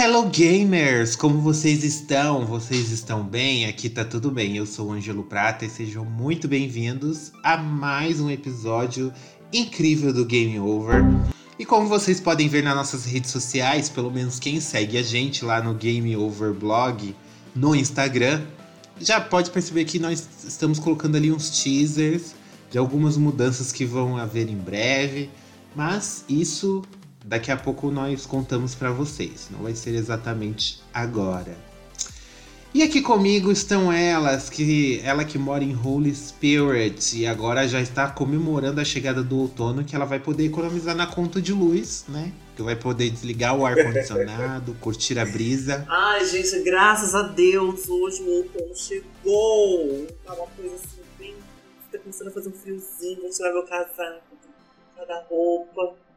Hello gamers, como vocês estão? Vocês estão bem? Aqui tá tudo bem. Eu sou o Ângelo Prata e sejam muito bem-vindos a mais um episódio incrível do Game Over. E como vocês podem ver nas nossas redes sociais, pelo menos quem segue a gente lá no Game Over Blog no Instagram, já pode perceber que nós estamos colocando ali uns teasers de algumas mudanças que vão haver em breve, mas isso daqui a pouco nós contamos para vocês. Não vai ser exatamente agora. E aqui comigo estão elas, que ela que mora em Holy Spirit e agora já está comemorando a chegada do outono, que ela vai poder economizar na conta de luz, né? Que vai poder desligar o ar condicionado, curtir a brisa. Ai, gente, graças a Deus, hoje o outono chegou. Tá uma coisa assim bem, tá começando a fazer um friozinho, vou tirar meu casaco, cada roupa.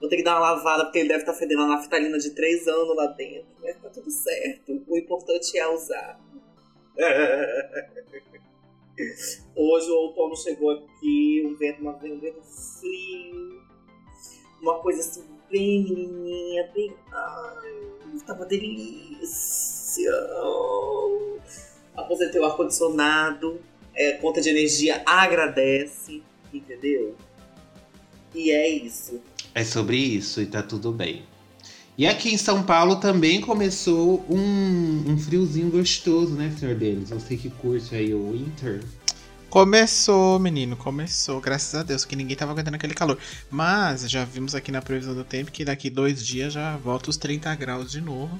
Vou ter que dar uma lavada porque ele deve estar tá fedendo a naftalina de 3 anos lá dentro. Mas tá tudo certo. O importante é usar. Hoje o outono chegou aqui, um vento, uma, um vento frio. Uma coisa assim, bem menininha, bem. Ai, tava delícia. Aposentei o ar-condicionado. É, conta de energia agradece, entendeu? E é isso. É sobre isso e tá tudo bem. E aqui em São Paulo também começou um, um friozinho gostoso, né, senhor Denis? Você que curte aí o winter. Começou, menino, começou. Graças a Deus, que ninguém tava aguentando aquele calor. Mas já vimos aqui na previsão do tempo que daqui dois dias já volta os 30 graus de novo.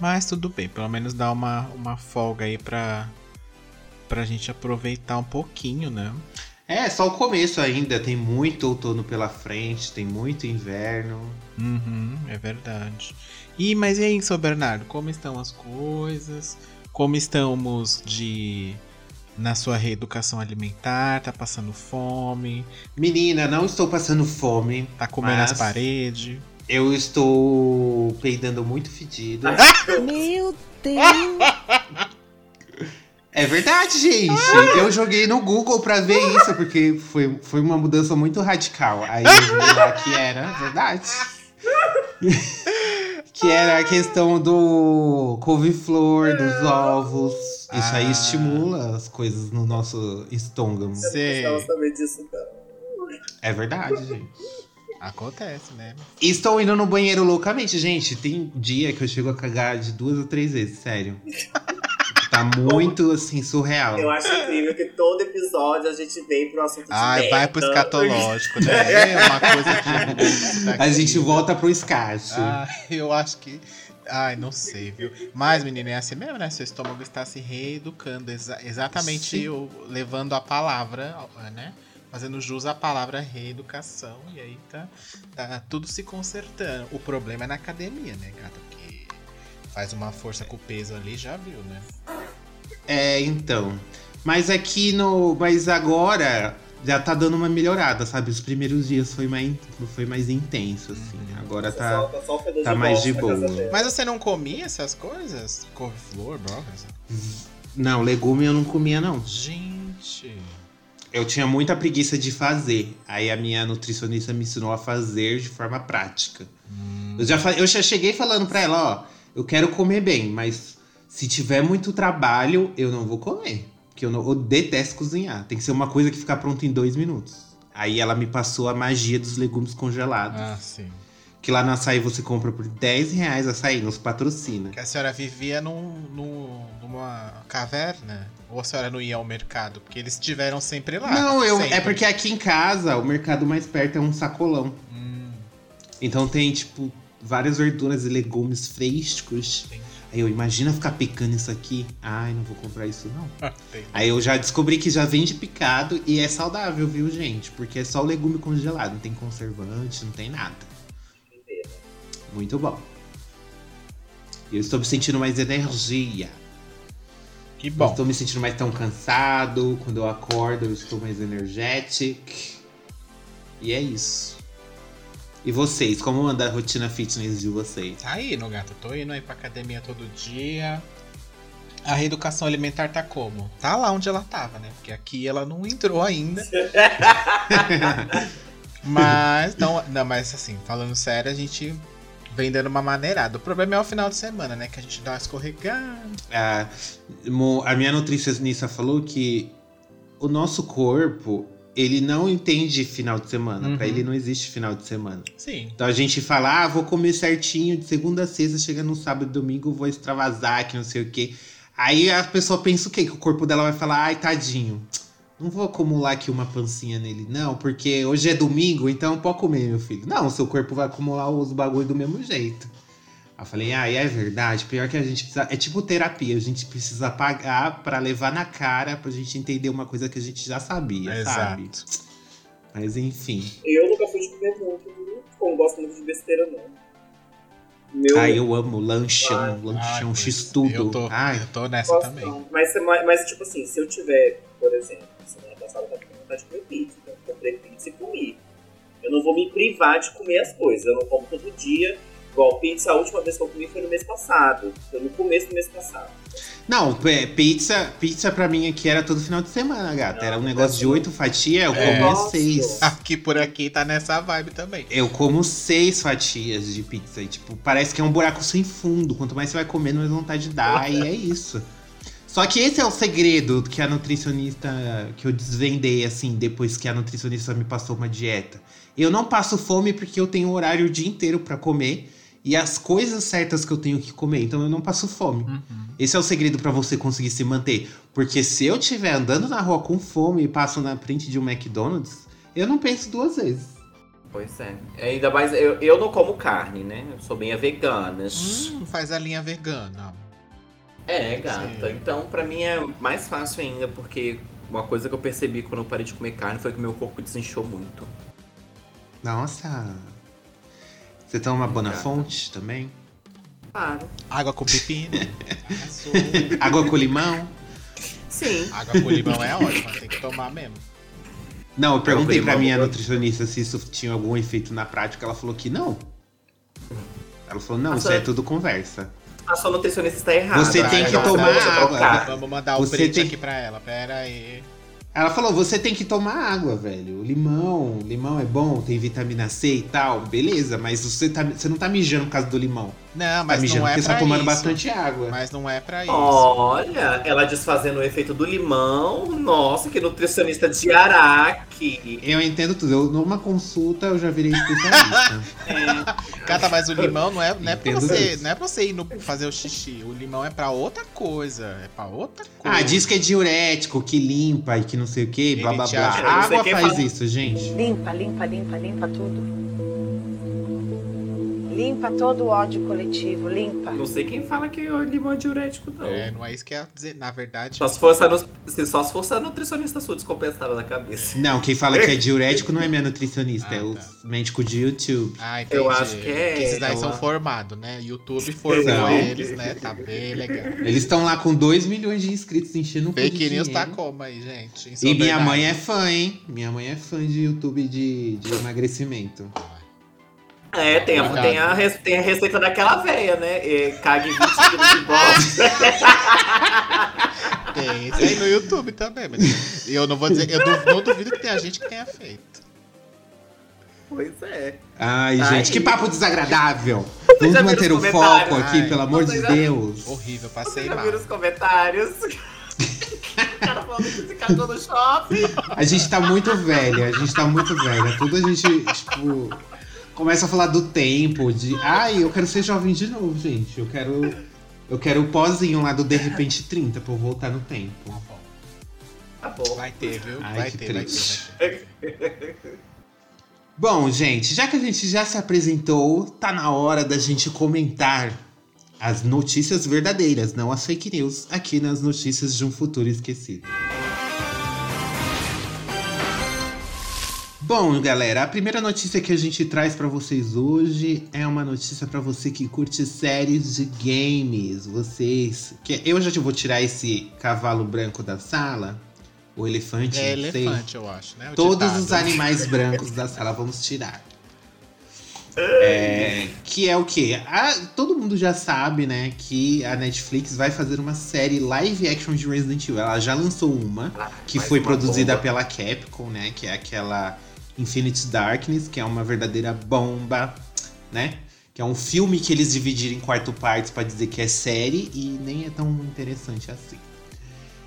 Mas tudo bem, pelo menos dá uma, uma folga aí pra, pra gente aproveitar um pouquinho, né? É, só o começo ainda. Tem muito outono pela frente, tem muito inverno. Uhum, é verdade. E mas e aí, seu Bernardo, como estão as coisas? Como estamos de na sua reeducação alimentar? Tá passando fome? Menina, não estou passando fome. Tá comendo as paredes? Eu estou peidando muito fedido. Meu Deus! É verdade, gente. Ah! Eu joguei no Google pra ver isso, porque foi, foi uma mudança muito radical. Aí eu vi lá que era verdade. que era a questão do couve-flor, dos ovos. Isso ah. aí estimula as coisas no nosso estômago. Você não saber disso, não. É verdade, gente. Acontece, né? estou indo no banheiro loucamente, gente. Tem dia que eu chego a cagar de duas ou três vezes, sério. Tá muito, assim, surreal. Eu acho incrível que todo episódio a gente vem pro assunto de Ai, vai pro escatológico, né? É uma coisa que... A gente volta pro escasso. Ah, eu acho que... Ai, não sei, viu? Mas, menina, é assim mesmo, né? Seu estômago está se reeducando. Exa exatamente o, levando a palavra, né? Fazendo jus à palavra reeducação. E aí tá, tá tudo se consertando. O problema é na academia, né, gata? Faz uma força com o peso ali, já viu, né? É, então. Mas aqui no. Mas agora já tá dando uma melhorada, sabe? Os primeiros dias foi mais, foi mais intenso, assim. Uhum. Agora tá, tá mais de boa. Mas você não comia essas coisas? Couve-flor, brócolis? Não, legume eu não comia, não. Gente. Eu tinha muita preguiça de fazer. Aí a minha nutricionista me ensinou a fazer de forma prática. Hum. Eu, já, eu já cheguei falando pra ela, ó, eu quero comer bem, mas se tiver muito trabalho, eu não vou comer. Porque eu, não, eu detesto cozinhar. Tem que ser uma coisa que fica pronta em dois minutos. Aí ela me passou a magia dos legumes congelados. Ah, sim. Que lá no açaí você compra por 10 reais açaí, nos patrocina. Que a senhora vivia num, num, numa caverna? Ou a senhora não ia ao mercado? Porque eles estiveram sempre lá. Não, eu, sempre. é porque aqui em casa o mercado mais perto é um sacolão. Hum. Então tem, tipo, várias verduras e legumes frescos. Entendi. Aí eu, imagina ficar picando isso aqui. Ai, não vou comprar isso não. Aí eu já descobri que já vende picado e é saudável, viu, gente? Porque é só o legume congelado, não tem conservante, não tem nada. Muito bom. Eu estou me sentindo mais energia. Que bom. estou me sentindo mais tão cansado. Quando eu acordo, eu estou mais energético. E é isso. E vocês, como anda a rotina fitness de vocês? Tá aí, no gato. Tô indo aí pra academia todo dia. A reeducação alimentar tá como? Tá lá onde ela tava, né? Porque aqui ela não entrou ainda. Mas, não, não, mas assim, falando sério, a gente vem dando uma maneirada. O problema é o final de semana, né? Que a gente dá uma escorregada. a, mo- a minha nutricionista falou que o nosso corpo, ele não entende final de semana. Uhum. Pra ele não existe final de semana. Sim. Então a gente fala, ah, vou comer certinho de segunda a sexta, chega no sábado e domingo, vou extravasar, que não sei o quê. Aí a pessoa pensa o quê? Que o corpo dela vai falar, ai, tadinho. Não vou acumular aqui uma pancinha nele, não, porque hoje é domingo, então pode comer, meu filho. Não, seu corpo vai acumular os bagulho do mesmo jeito. Eu falei, ah, é verdade. Pior que a gente precisa. É tipo terapia, a gente precisa pagar pra levar na cara pra gente entender uma coisa que a gente já sabia, sabe? Exato. Mas enfim. Eu nunca fui de comer muito, não gosto muito de besteira, não. Meu Ai, eu amo lanchão, Ai, lanchão Ai, x-tudo. Eu tô, Ai, eu tô nessa gosto também. mas, mas, tipo assim, se eu tiver, por exemplo, semana passada eu tava com vontade de comer pizza, então eu comprei pizza e comi. Eu não vou me privar de comer as coisas, eu não como todo dia. Igual pizza, a última vez que eu comi foi no mês passado. Foi no começo do mês passado. Não, é, pizza, pizza pra mim aqui era todo final de semana, gata. Não, era um negócio de oito fatias, eu É. comia Gosto. seis. Aqui por aqui tá nessa vibe também. Eu como seis fatias de pizza. E, tipo, parece que é um buraco sem fundo. Quanto mais você vai comendo, mais vontade dá. e é isso. Só que esse é o segredo que a nutricionista. que eu desvendei, assim, depois que a nutricionista me passou uma dieta. Eu não passo fome porque eu tenho horário o dia inteiro pra comer. E as coisas certas que eu tenho que comer. Então eu não passo fome. Uhum. Esse é o segredo pra você conseguir se manter. Porque se eu estiver andando na rua com fome e passo na frente de um McDonald's, eu não penso duas vezes. Pois é. É, Ainda mais, eu, eu não como carne, né? Eu sou bem vegana. Hum, faz a linha vegana. É, gata. Sim. Então, pra mim é mais fácil ainda, porque uma coisa que eu percebi quando eu parei de comer carne foi que meu corpo desinchou muito. Nossa. Você toma. Bonafonte também? Claro. Água com pepino. Água com limão? Sim. Água com limão é ótima, tem que tomar mesmo. Não, eu perguntei pra minha eu- nutricionista se isso tinha algum efeito na prática. Ela falou que não. Ela falou, não, isso Nossa. é tudo conversa. A sua nutricionista está errada. Você tem que tomar água. Vamos mandar o Você print tem- aqui pra ela. Pera aí. Ela falou, você tem que tomar água, velho. Limão, limão é bom, tem vitamina C e tal, beleza, mas você, tá, você não tá mijando por causa do limão. Não, mas tá mijando não é porque você pra tá tomando isso. bastante água. Mas não é pra isso. Olha, ela desfazendo o efeito do limão. Nossa, que nutricionista de Araque. Eu entendo tudo. Eu, numa consulta eu já virei especialista. Cata, mas o limão não é, não é pra você, isso. não é pra você ir no, fazer o xixi. O limão é pra outra coisa. É pra outra coisa. ah, diz que é diurético, que limpa e que não sei o que, blá blá blá. A água faz fala- isso, gente. Limpa, limpa, limpa, limpa tudo. Limpa todo o ódio coletivo, limpa. Não sei quem fala que o limão é diurético, não. É, não é isso que ia dizer. Na verdade, Só se fosse a, nu- só se fosse a nutricionista sua descompensada na cabeça. Não, quem fala que é diurético não é minha nutricionista, Ah, é o tá. médico de YouTube. Ah, entendi. Eu acho que é, esses daí são formados, né? YouTube formou Não. eles, né? Tá bem legal. Eles estão lá com 2 milhões de inscritos enchendo de Fake news tá como aí, gente? E é minha verdade. mãe é fã, hein? Minha mãe é fã de YouTube de, de emagrecimento. É, tem a, tem, a, tem a receita daquela veia, né? É, cague 20 quilos de bosta. Tem isso aí no YouTube também, mas eu não vou dizer, eu du- não duvido que tenha gente que tenha feito. pois é. Ai, Ai. gente, que papo desagradável. Vamos manter o foco aqui, Ai, pelo amor de vocês já- Deus. Horrível, passei mal. viu os comentários? O cara falando que se cagou no shopping. A gente tá muito velha, a gente tá muito velha. Tudo a gente, tipo, começa a falar do tempo, de. Ai, eu quero ser jovem de novo, gente. Eu quero. Eu quero o pozinho lá do De Repente 30 pra eu voltar no tempo. Tá bom. Tá bom. Vai ter, viu? Ai, vai, que ter, vai ter, vai ter. Bom, gente, já que a gente já se apresentou, tá na hora da gente comentar as notícias verdadeiras, não as fake news, aqui nas notícias de um futuro esquecido. Bom, galera, a primeira notícia que a gente traz pra vocês hoje é uma notícia pra você que curte séries de games. Vocês, que eu já vou tirar esse cavalo branco da sala, o elefante, É não sei. elefante, eu acho, né? O Todos ditado. os animais brancos da sala vamos tirar. É, que é o quê? Todo mundo já sabe, né, que a Netflix vai fazer uma série live action de Resident Evil. Ela já lançou uma, Ah, que mais foi uma produzida bomba. pela Capcom, né, que é aquela Infinite Darkness, que é uma verdadeira bomba, né? Que é um filme que eles dividiram em quatro partes pra dizer que é série e nem é tão interessante assim.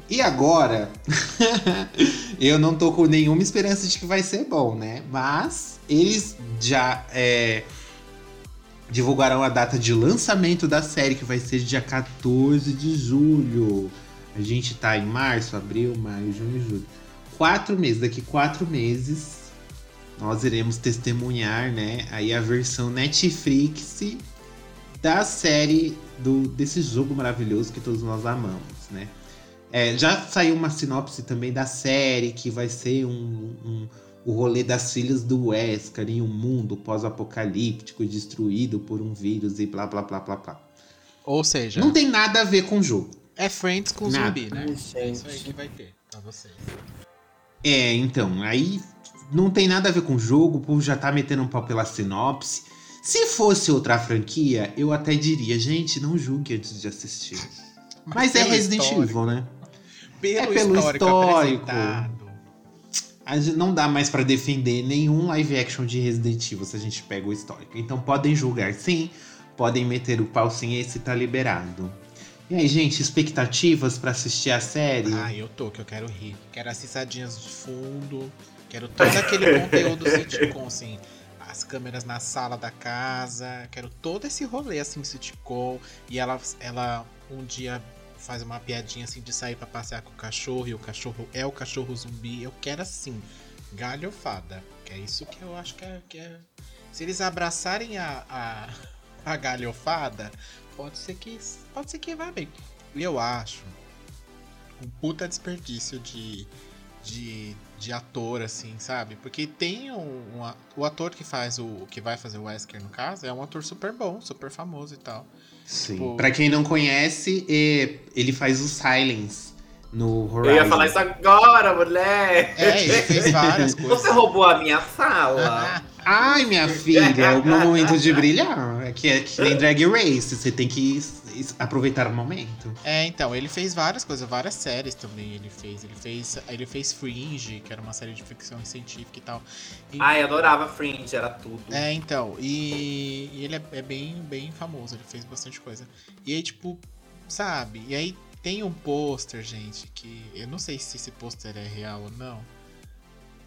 E agora, eu não tô com nenhuma esperança de que vai ser bom, né? Mas eles já é, divulgaram a data de lançamento da série, que vai ser dia 14 de julho. A gente tá em março, abril, maio, junho e julho. Quatro meses, daqui quatro meses, nós iremos testemunhar, né? Aí a versão Netflix da série do, desse jogo maravilhoso que todos nós amamos, né? É, já saiu uma sinopse também da série, que vai ser um, um- o rolê das filhas do Wesker em um mundo pós-apocalíptico destruído por um vírus e blá blá blá blá blá. Ou seja, Não tem nada a ver com o jogo. é Friends com Nada. zumbi, né? É isso aí que vai ter pra vocês. É, então, aí não tem nada a ver com o jogo, o povo já tá metendo um pau pela sinopse. Se fosse outra franquia, eu até diria, gente, não julgue antes de assistir. Mas, é pelo Resident histórico- Evil, né? Pelo, É pelo histórico, histórico. apresentado. A gente não dá mais pra defender nenhum live action de Resident Evil se a gente pega o histórico. Então podem julgar sim, podem meter o pau sim, esse tá liberado. E aí, gente, expectativas pra assistir a série? Ah, eu tô, que eu quero rir. Quero as risadinhas de fundo. Quero todo aquele conteúdo sitcom, assim. As câmeras na sala da casa. Quero todo esse rolê, assim, sitcom. E ela, ela um dia faz uma piadinha, assim, de sair pra passear com o cachorro. E o cachorro é o cachorro zumbi. Eu quero, assim, galhofada. Que é isso que eu acho que é... Que é... Se eles abraçarem a, a, a galhofada, pode ser que pode ser que vá bem. E eu acho um puta desperdício de, de, de ator, assim, sabe? Porque tem um, um o ator que faz o que vai fazer o Wesker, no caso, é um ator super bom, super famoso e tal. Sim. Pô. Pra quem não conhece, é, ele faz o Silence no Eu Horizon. ia falar isso agora, mulher! É, ele fez várias coisas. Você roubou a minha sala. Ai, minha filha, o meu momento de brilhar. É que é que nem Drag Race, você tem que aproveitar o momento. É, então, ele fez várias coisas, várias séries também ele fez. Ele fez, ele fez Fringe, que era uma série de ficção científica e tal. E- Ai, adorava Fringe, era tudo. É, então, e, e ele é, é bem, bem famoso, ele fez bastante coisa. E aí, tipo, sabe? E aí tem um pôster, gente, que eu não sei se esse pôster é real ou não,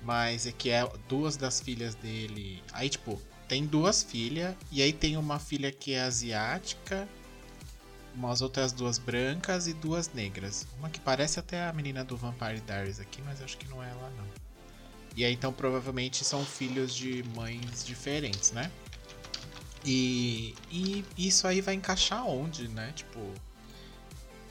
mas é que é duas das filhas dele. Aí, tipo, tem duas filhas, e aí tem uma filha que é asiática, umas outras duas brancas e duas negras. Uma que parece até a menina do Vampire Diaries aqui, mas acho que não é ela, não. E aí, então, provavelmente são filhos de mães diferentes, né? E, e isso aí vai encaixar onde, né? Tipo.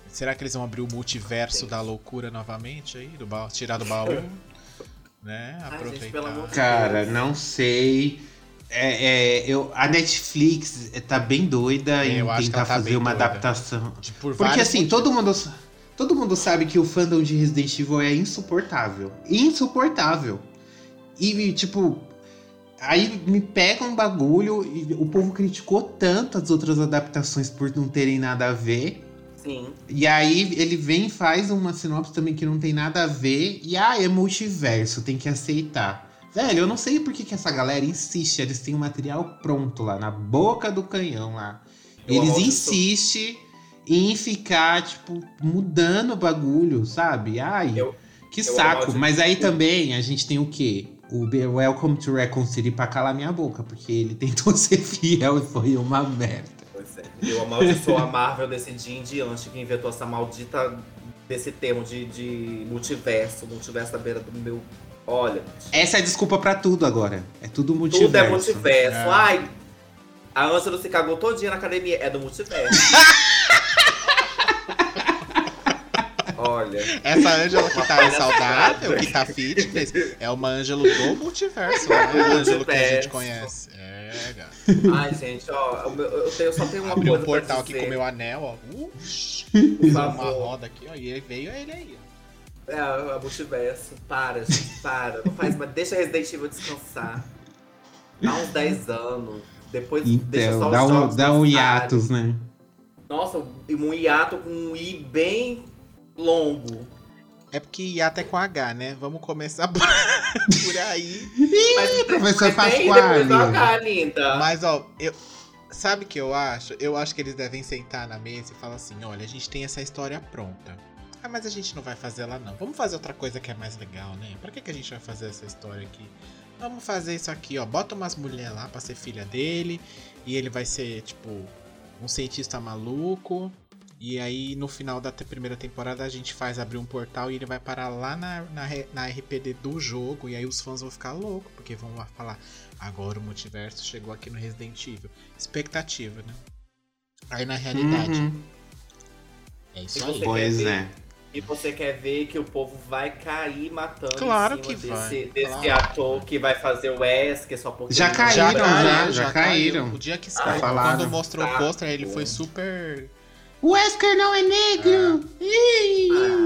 Será que eles vão abrir o multiverso da loucura novamente aí? Do baú, tirar do baú? né? Ai, Aproveitar. gente, pelo amor de Cara, Deus. não sei. É, é, eu, a Netflix tá bem doida É, em tentar tá fazer uma doida. adaptação. De- por Porque assim, motivos. todo mundo, todo mundo sabe que o fandom de Resident Evil é insuportável. Insuportável. E, tipo, aí me pega um bagulho e o povo criticou tanto as outras adaptações por não terem nada a ver. Sim. E aí ele vem e faz uma sinopse também que não tem nada a ver. E ah, é multiverso, tem que aceitar. Velho, eu não sei por que, que essa galera insiste. Eles têm o material pronto lá, na boca do canhão lá. Eu Eles insistem em ficar, tipo, mudando o bagulho, sabe? Ai, Eu- que eu saco. Mas aí também a gente tem o quê? O Welcome to Raccoon City pra calar minha boca, porque ele tentou ser fiel e foi uma merda. Pois é. Eu amaldiçoo a Marvel desse dia em diante que inventou essa maldita desse termo de, de multiverso, multiverso da beira do meu. Olha, Essa é a desculpa pra tudo agora. É tudo multiverso. tudo é multiverso. É. Ai, a Ângela se cagou todinha na academia. É do multiverso. Olha. Essa Ângela que tá saudável, que tá fitness, é uma Ângelo do multiverso, né? A Ângelo que a gente conhece. É, gato. Ai, gente, ó, eu, tenho, eu só tenho uma Abriu coisa um portal pra aqui com o meu anel, ó. Uh, Por uma roda aqui, ó. E veio ele aí, ó. É, a multiverso. Para, gente, para. Não faz, mas deixa Resident Evil descansar. Há uns 10 anos. Depois deixa Então, só os dá um, jogos dá um hiatus, né? Nossa, um hiato com um I bem longo. É porque ia até com H, né? Vamos começar por, por aí. Mas, professor Pasquale. Mas, ó, eu. Sabe o que eu acho? Eu acho que eles devem sentar na mesa e falar assim: olha, a gente tem essa história pronta. Ah, mas a gente não vai fazer ela não. Vamos fazer outra coisa que é mais legal, né? Pra que, que a gente vai fazer essa história aqui? Vamos fazer isso aqui, ó. Bota umas mulheres lá pra ser filha dele. E ele vai ser, tipo, um cientista maluco. E aí, no final da primeira temporada, a gente faz abrir um portal e ele vai parar lá na, na, na RPD do jogo. E aí os fãs vão ficar loucos, porque vão lá falar: agora o multiverso chegou aqui no Resident Evil. Expectativa, né? Aí na realidade. Uhum. É isso aí. Pois é. E você quer ver que o povo vai cair matando Claro em cima que desse, vai, desse claro. ator que vai fazer o Wesker só porque Já ele não- caíram, já, caiu, já caiu. caíram. O dia que saiu, quando mostrou o Tá pôster, ele foi super. O Wesker não é negro!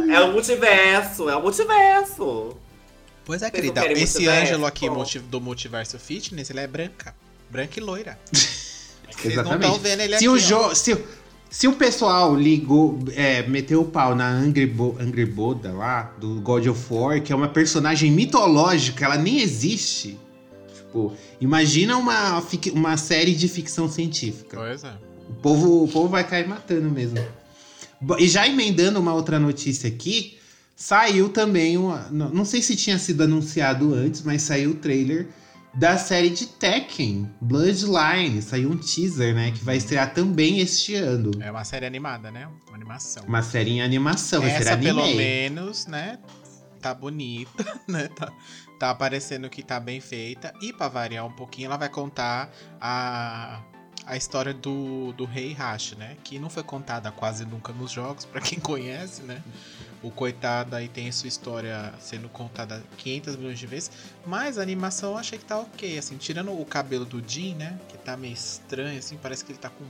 Ah, é o multiverso, é o multiverso. Pois é, Vocês não querida. Esse multiverso? Ângelo aqui do Multiverso Fitness, ele é branca. Branca e loira. É que Vocês não Exatamente. estão vendo ele se, aqui. o ó. jo se, o- se o pessoal ligou, é, meteu o pau na Angry, Bo Angry Boda lá, do God of War, que é uma personagem mitológica, ela nem existe. Tipo, imagina uma, uma série de ficção científica. Pois é. O povo, o povo vai cair matando mesmo. E já emendando uma outra notícia aqui, saiu também uma. Não sei se tinha sido anunciado antes, mas saiu o trailer da série de Tekken, Bloodline. Saiu um teaser, né? Que vai estrear também este ano. É uma série animada, né? Uma animação. Uma série em animação, vai ser Essa, anime. pelo menos, né? Tá bonita, né? Tá, tá aparecendo que tá bem feita. E pra variar um pouquinho, ela vai contar a, a história do, do Rei Hash, né? Que não foi contada quase nunca nos jogos, pra quem conhece, né? O coitado aí tem sua história sendo contada 500 milhões de vezes. Mas a animação eu achei que tá ok, assim. Tirando o cabelo do Jin, né? Que tá meio estranho, assim. Parece que ele tá com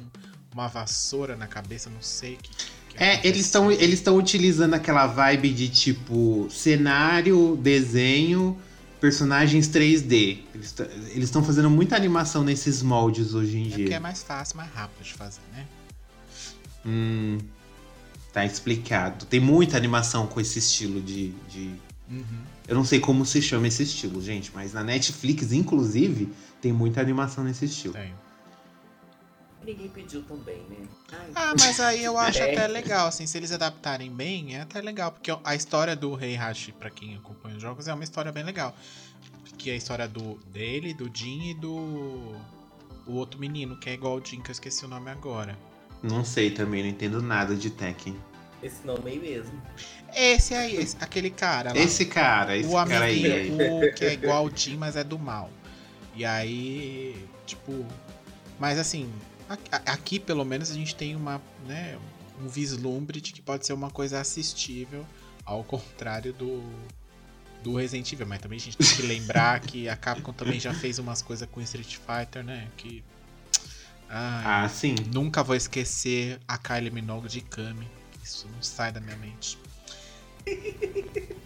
uma vassoura na cabeça, não sei o que. que É, eles estão eles estão utilizando aquela vibe de tipo cenário, desenho, personagens 3D. Eles estão fazendo muita animação nesses moldes hoje em É porque é dia. mais fácil, mais rápido de fazer, né? Hum, tá explicado. Tem muita animação com esse estilo de, de. Uhum. Eu não sei como se chama esse estilo, gente, mas na Netflix, inclusive, tem muita animação nesse estilo. Tem. Ninguém pediu também, né? Ai, Ah, mas aí eu acho É. até legal, assim, se eles adaptarem bem, é até legal, porque a história do Rei Hashi, pra quem acompanha os jogos, é uma história bem legal. Que é a história do dele, do Jin e do o outro menino, que é igual o Jin, que eu esqueci o nome agora. Não sei também, não entendo nada de Tekken. Esse nome aí mesmo. Esse aí, esse- aquele cara lá. Esse cara, esse o cara aí. o que é igual o Jin, mas é do mal. E aí, tipo. Mas assim, aqui pelo menos a gente tem uma, né, um vislumbre de que pode ser uma coisa assistível, ao contrário do, do Resident Evil. Mas também a gente tem que lembrar que a Capcom também já fez umas coisas com Street Fighter, né? Que. Ai, Ah, sim. Nunca vou esquecer a Kylie Minogue de Kami. Isso não sai da minha mente.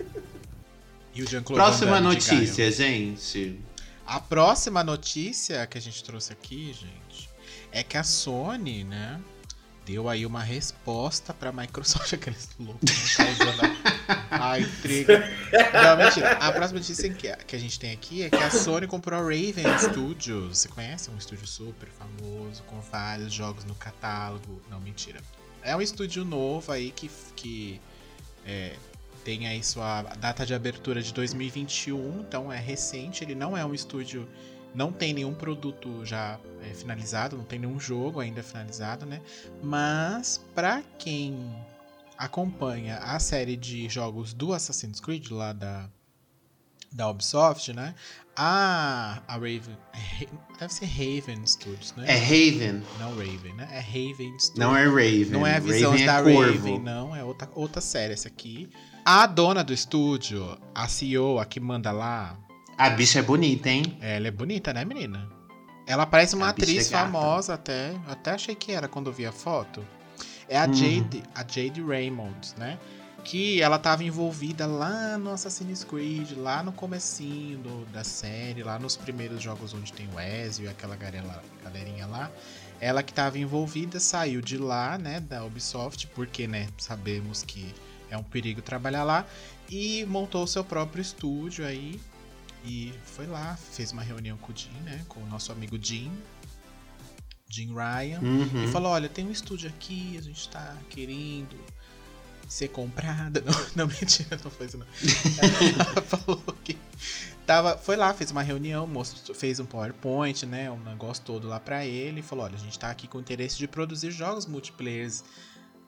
E o Jean-Claude Próxima Van Damme notícia, gente. A próxima notícia que a gente trouxe aqui, gente, é que a Sony, né, deu aí uma resposta pra Microsoft, aqueles loucos, causando a, a intriga. Não, mentira. A próxima notícia que, que a gente tem aqui é que a Sony comprou a Raven Studios. Você conhece? É um estúdio super famoso, com vários jogos no catálogo. Não, mentira. É um estúdio novo aí que, que é, tem aí sua data de abertura de 2021, então é recente. Ele não é um estúdio, não tem nenhum produto já é, finalizado, não tem nenhum jogo ainda finalizado, né? Mas pra quem acompanha a série de jogos do Assassin's Creed lá da da Ubisoft, né? A, a Raven. Deve ser Raven Studios, né? É Raven, Não Raven, né? É Raven Studios. não é Raven. Não é a visão Raven da é corvo. Raven, não. É outra, outra série essa aqui. A dona do estúdio, a CEO, a que manda lá, A bicha é bonita, hein? ela é bonita, né, menina? Ela parece uma A bicha atriz é famosa até. Eu até achei que era quando eu vi a foto. É a Uhum. Jade, a Jade Raymond, né? Que ela tava envolvida lá no Assassin's Creed, lá no comecinho do- da série, lá nos primeiros jogos onde tem o Ezio e aquela galera- galerinha lá. Ela que tava envolvida saiu de lá, né, da Ubisoft, porque, né, sabemos que é um perigo trabalhar lá, e montou o seu próprio estúdio aí, e foi lá, fez uma reunião com o Jim, né? Com o nosso amigo Jim. Jim Ryan. Uhum. E falou: olha, tem um estúdio aqui, a gente tá querendo ser comprada. Não, não mentira, não foi isso não. Ela falou que. Tava, foi lá, fez uma reunião, mostrou, fez um PowerPoint, né? Um negócio todo lá pra ele. E falou: olha, a gente tá aqui com interesse de produzir jogos multiplayers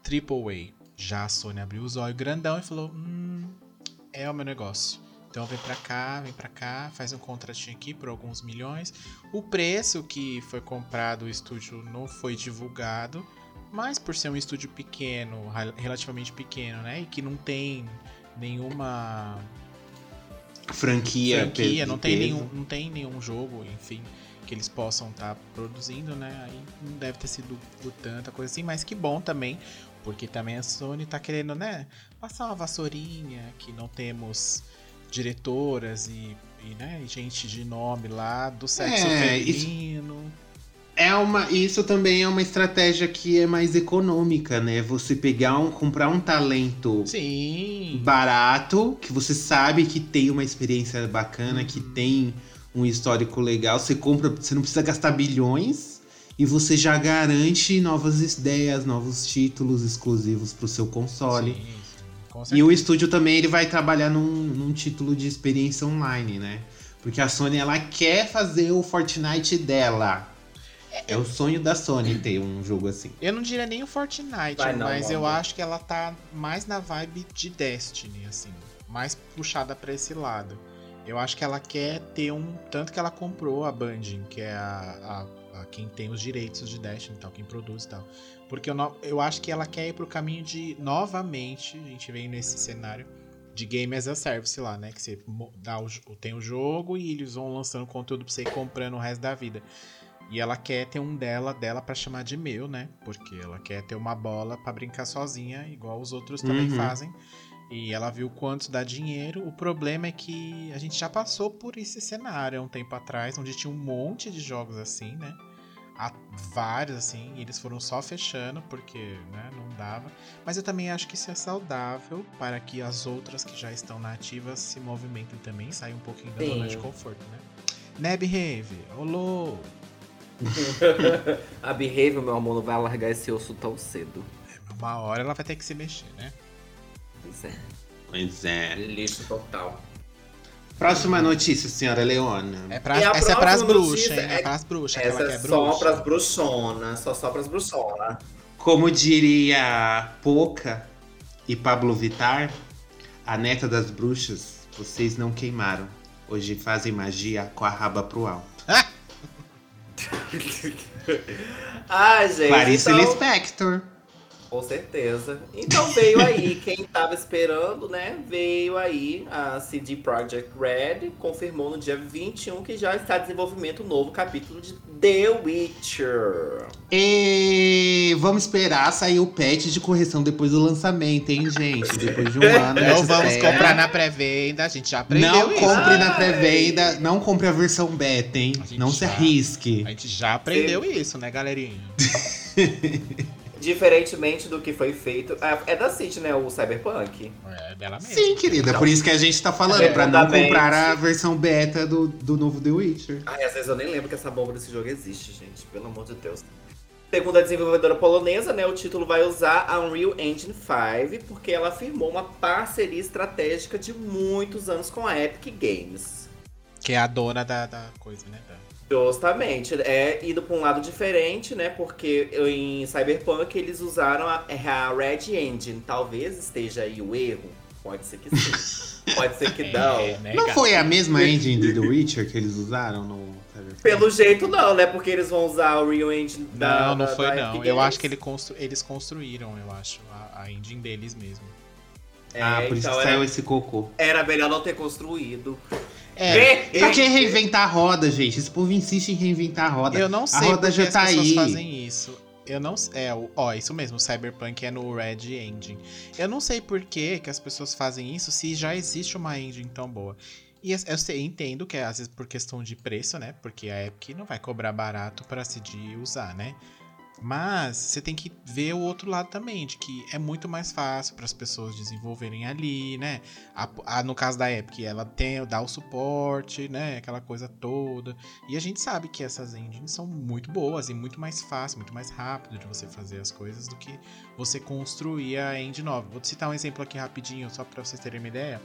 AAA. Já a Sony abriu os olhos grandão e falou: hum, é o meu negócio. Então vem pra cá, vem pra cá, faz um contratinho aqui por alguns milhões. O preço que foi comprado o estúdio não foi divulgado, mas por ser um estúdio pequeno, rel- relativamente pequeno, né? E que não tem nenhuma Franquia, franquia, não tem, peso. nenhum, não tem nenhum jogo, enfim, que eles possam estar produzindo, né? Aí não deve ter sido por tanta coisa assim, mas que bom também, porque também a Sony tá querendo, né? Passar uma vassourinha, que não temos diretoras e, e, né, gente de nome lá do sexo É, isso- feminino. É uma, isso também é uma estratégia que é mais econômica, né? Você pegar um, comprar um talento Sim. barato, que você sabe que tem uma experiência bacana, que Uhum. tem um histórico legal, você compra, você não precisa gastar bilhões e você já garante novas ideias, novos títulos exclusivos pro seu console. Sim, E o estúdio também ele vai trabalhar num, num título de experiência online, né? Porque a Sony ela quer fazer o Fortnite dela. É o sonho da Sony ter um jogo assim. Eu não diria nem o Fortnite, Vai não, mas eu acho que ela tá mais na vibe de Destiny, assim. Mais puxada pra esse lado. Eu acho que ela quer ter um. Tanto que ela comprou a Bungie, que é a, a- a quem tem os direitos de Destiny e tal, quem produz e tal. Porque eu, não- eu acho que ela quer ir pro caminho de, novamente, a gente vem nesse cenário de Game as a Service lá, né? Que você dá o, tem o jogo e eles vão lançando conteúdo pra você ir comprando o resto da vida. E ela quer ter um dela, dela pra chamar de meu, né? Porque ela quer ter uma bola pra brincar sozinha, igual os outros também Uhum. fazem. E ela viu quanto dá dinheiro. O problema é que a gente já passou por esse cenário há um tempo atrás, onde tinha um monte de jogos assim, né? Há vários assim, e eles foram só fechando porque, né, não dava. Mas eu também acho que isso é saudável para que as outras que já estão nativas se movimentem também, saiam um pouquinho da Sim. zona de conforto, né? Neb Rave, olô! A Behavior, meu amor, não vai largar esse osso tão cedo. Uma hora ela vai ter que se mexer, né? Pois é. Pois é. Lixo total. Próxima notícia, senhora Leona. É pra, essa é pras próxima bruxas, hein? é- É pras bruxas, Essa é é só bruxa. pras bruxonas. Só só pras bruxonas. Como diria Poca e Pablo Vittar, a neta das bruxas, vocês não queimaram. Hoje fazem magia com a raba pro alto. Ai, gente. Clarice então, Lispector. Com certeza. Então veio aí, quem tava esperando, né? Veio aí a CD Projekt Red, confirmou no dia 21 que já está em desenvolvimento um novo capítulo de The Witcher. E vamos esperar sair o patch de correção depois do lançamento, hein, gente? Depois de um ano. Não vamos espera. comprar na pré-venda, a gente já aprendeu Não isso. compre na pré-venda, não compre a versão beta, hein? Não se já- arrisque. A gente já aprendeu isso, né, galerinha? Diferentemente do que foi feito. ah, É da City, né? O Cyberpunk. É dela mesmo. Sim, querida, por isso que a gente tá falando, É, pra não comprar a versão beta do, do novo The Witcher. Ai, às vezes eu nem lembro que essa bomba desse jogo existe, gente. Pelo amor de Deus. Segundo a desenvolvedora polonesa, né, o título vai usar a Unreal Engine 5, porque ela firmou uma parceria estratégica de muitos anos com a Epic Games. Que é a dona da, da coisa, né? da- Justamente, é ido pra um lado diferente, né? Porque em Cyberpunk eles usaram a, a Red Engine. Talvez esteja aí o erro. Pode ser que sim. Pode ser que não. É, né, Não gata? foi a mesma engine de The Witcher que eles usaram no Cyberpunk? Pelo jeito não, né? Porque eles vão usar o Real Engine da Não, não da- foi da não. Eu acho que ele constru- eles construíram, eu acho, a, a engine deles mesmo. É, Ah, por isso então que saiu era, esse cocô. era melhor não ter construído. É, Pra que reinventar a roda, gente? Esse povo insiste em reinventar a roda. eu não a sei roda porque já as tá pessoas aí. fazem isso. Eu não é, o- ó, isso mesmo, o Cyberpunk é no Red Engine. Eu não sei por que, que as pessoas fazem isso se já existe uma engine tão boa. E eu sei, entendo que é às vezes por questão de preço, né? Porque a Epic não vai cobrar barato pra se de usar, né? Mas você tem que ver o outro lado também, de que é muito mais fácil para as pessoas desenvolverem ali, né? A- a- no caso da Epic, ela tem, dá o suporte, né? Aquela coisa toda. E a gente sabe que essas engines são muito boas e muito mais fácil, muito mais rápido de você fazer as coisas do que você construir a engine nova. Vou te citar um exemplo aqui rapidinho, só para vocês terem uma ideia.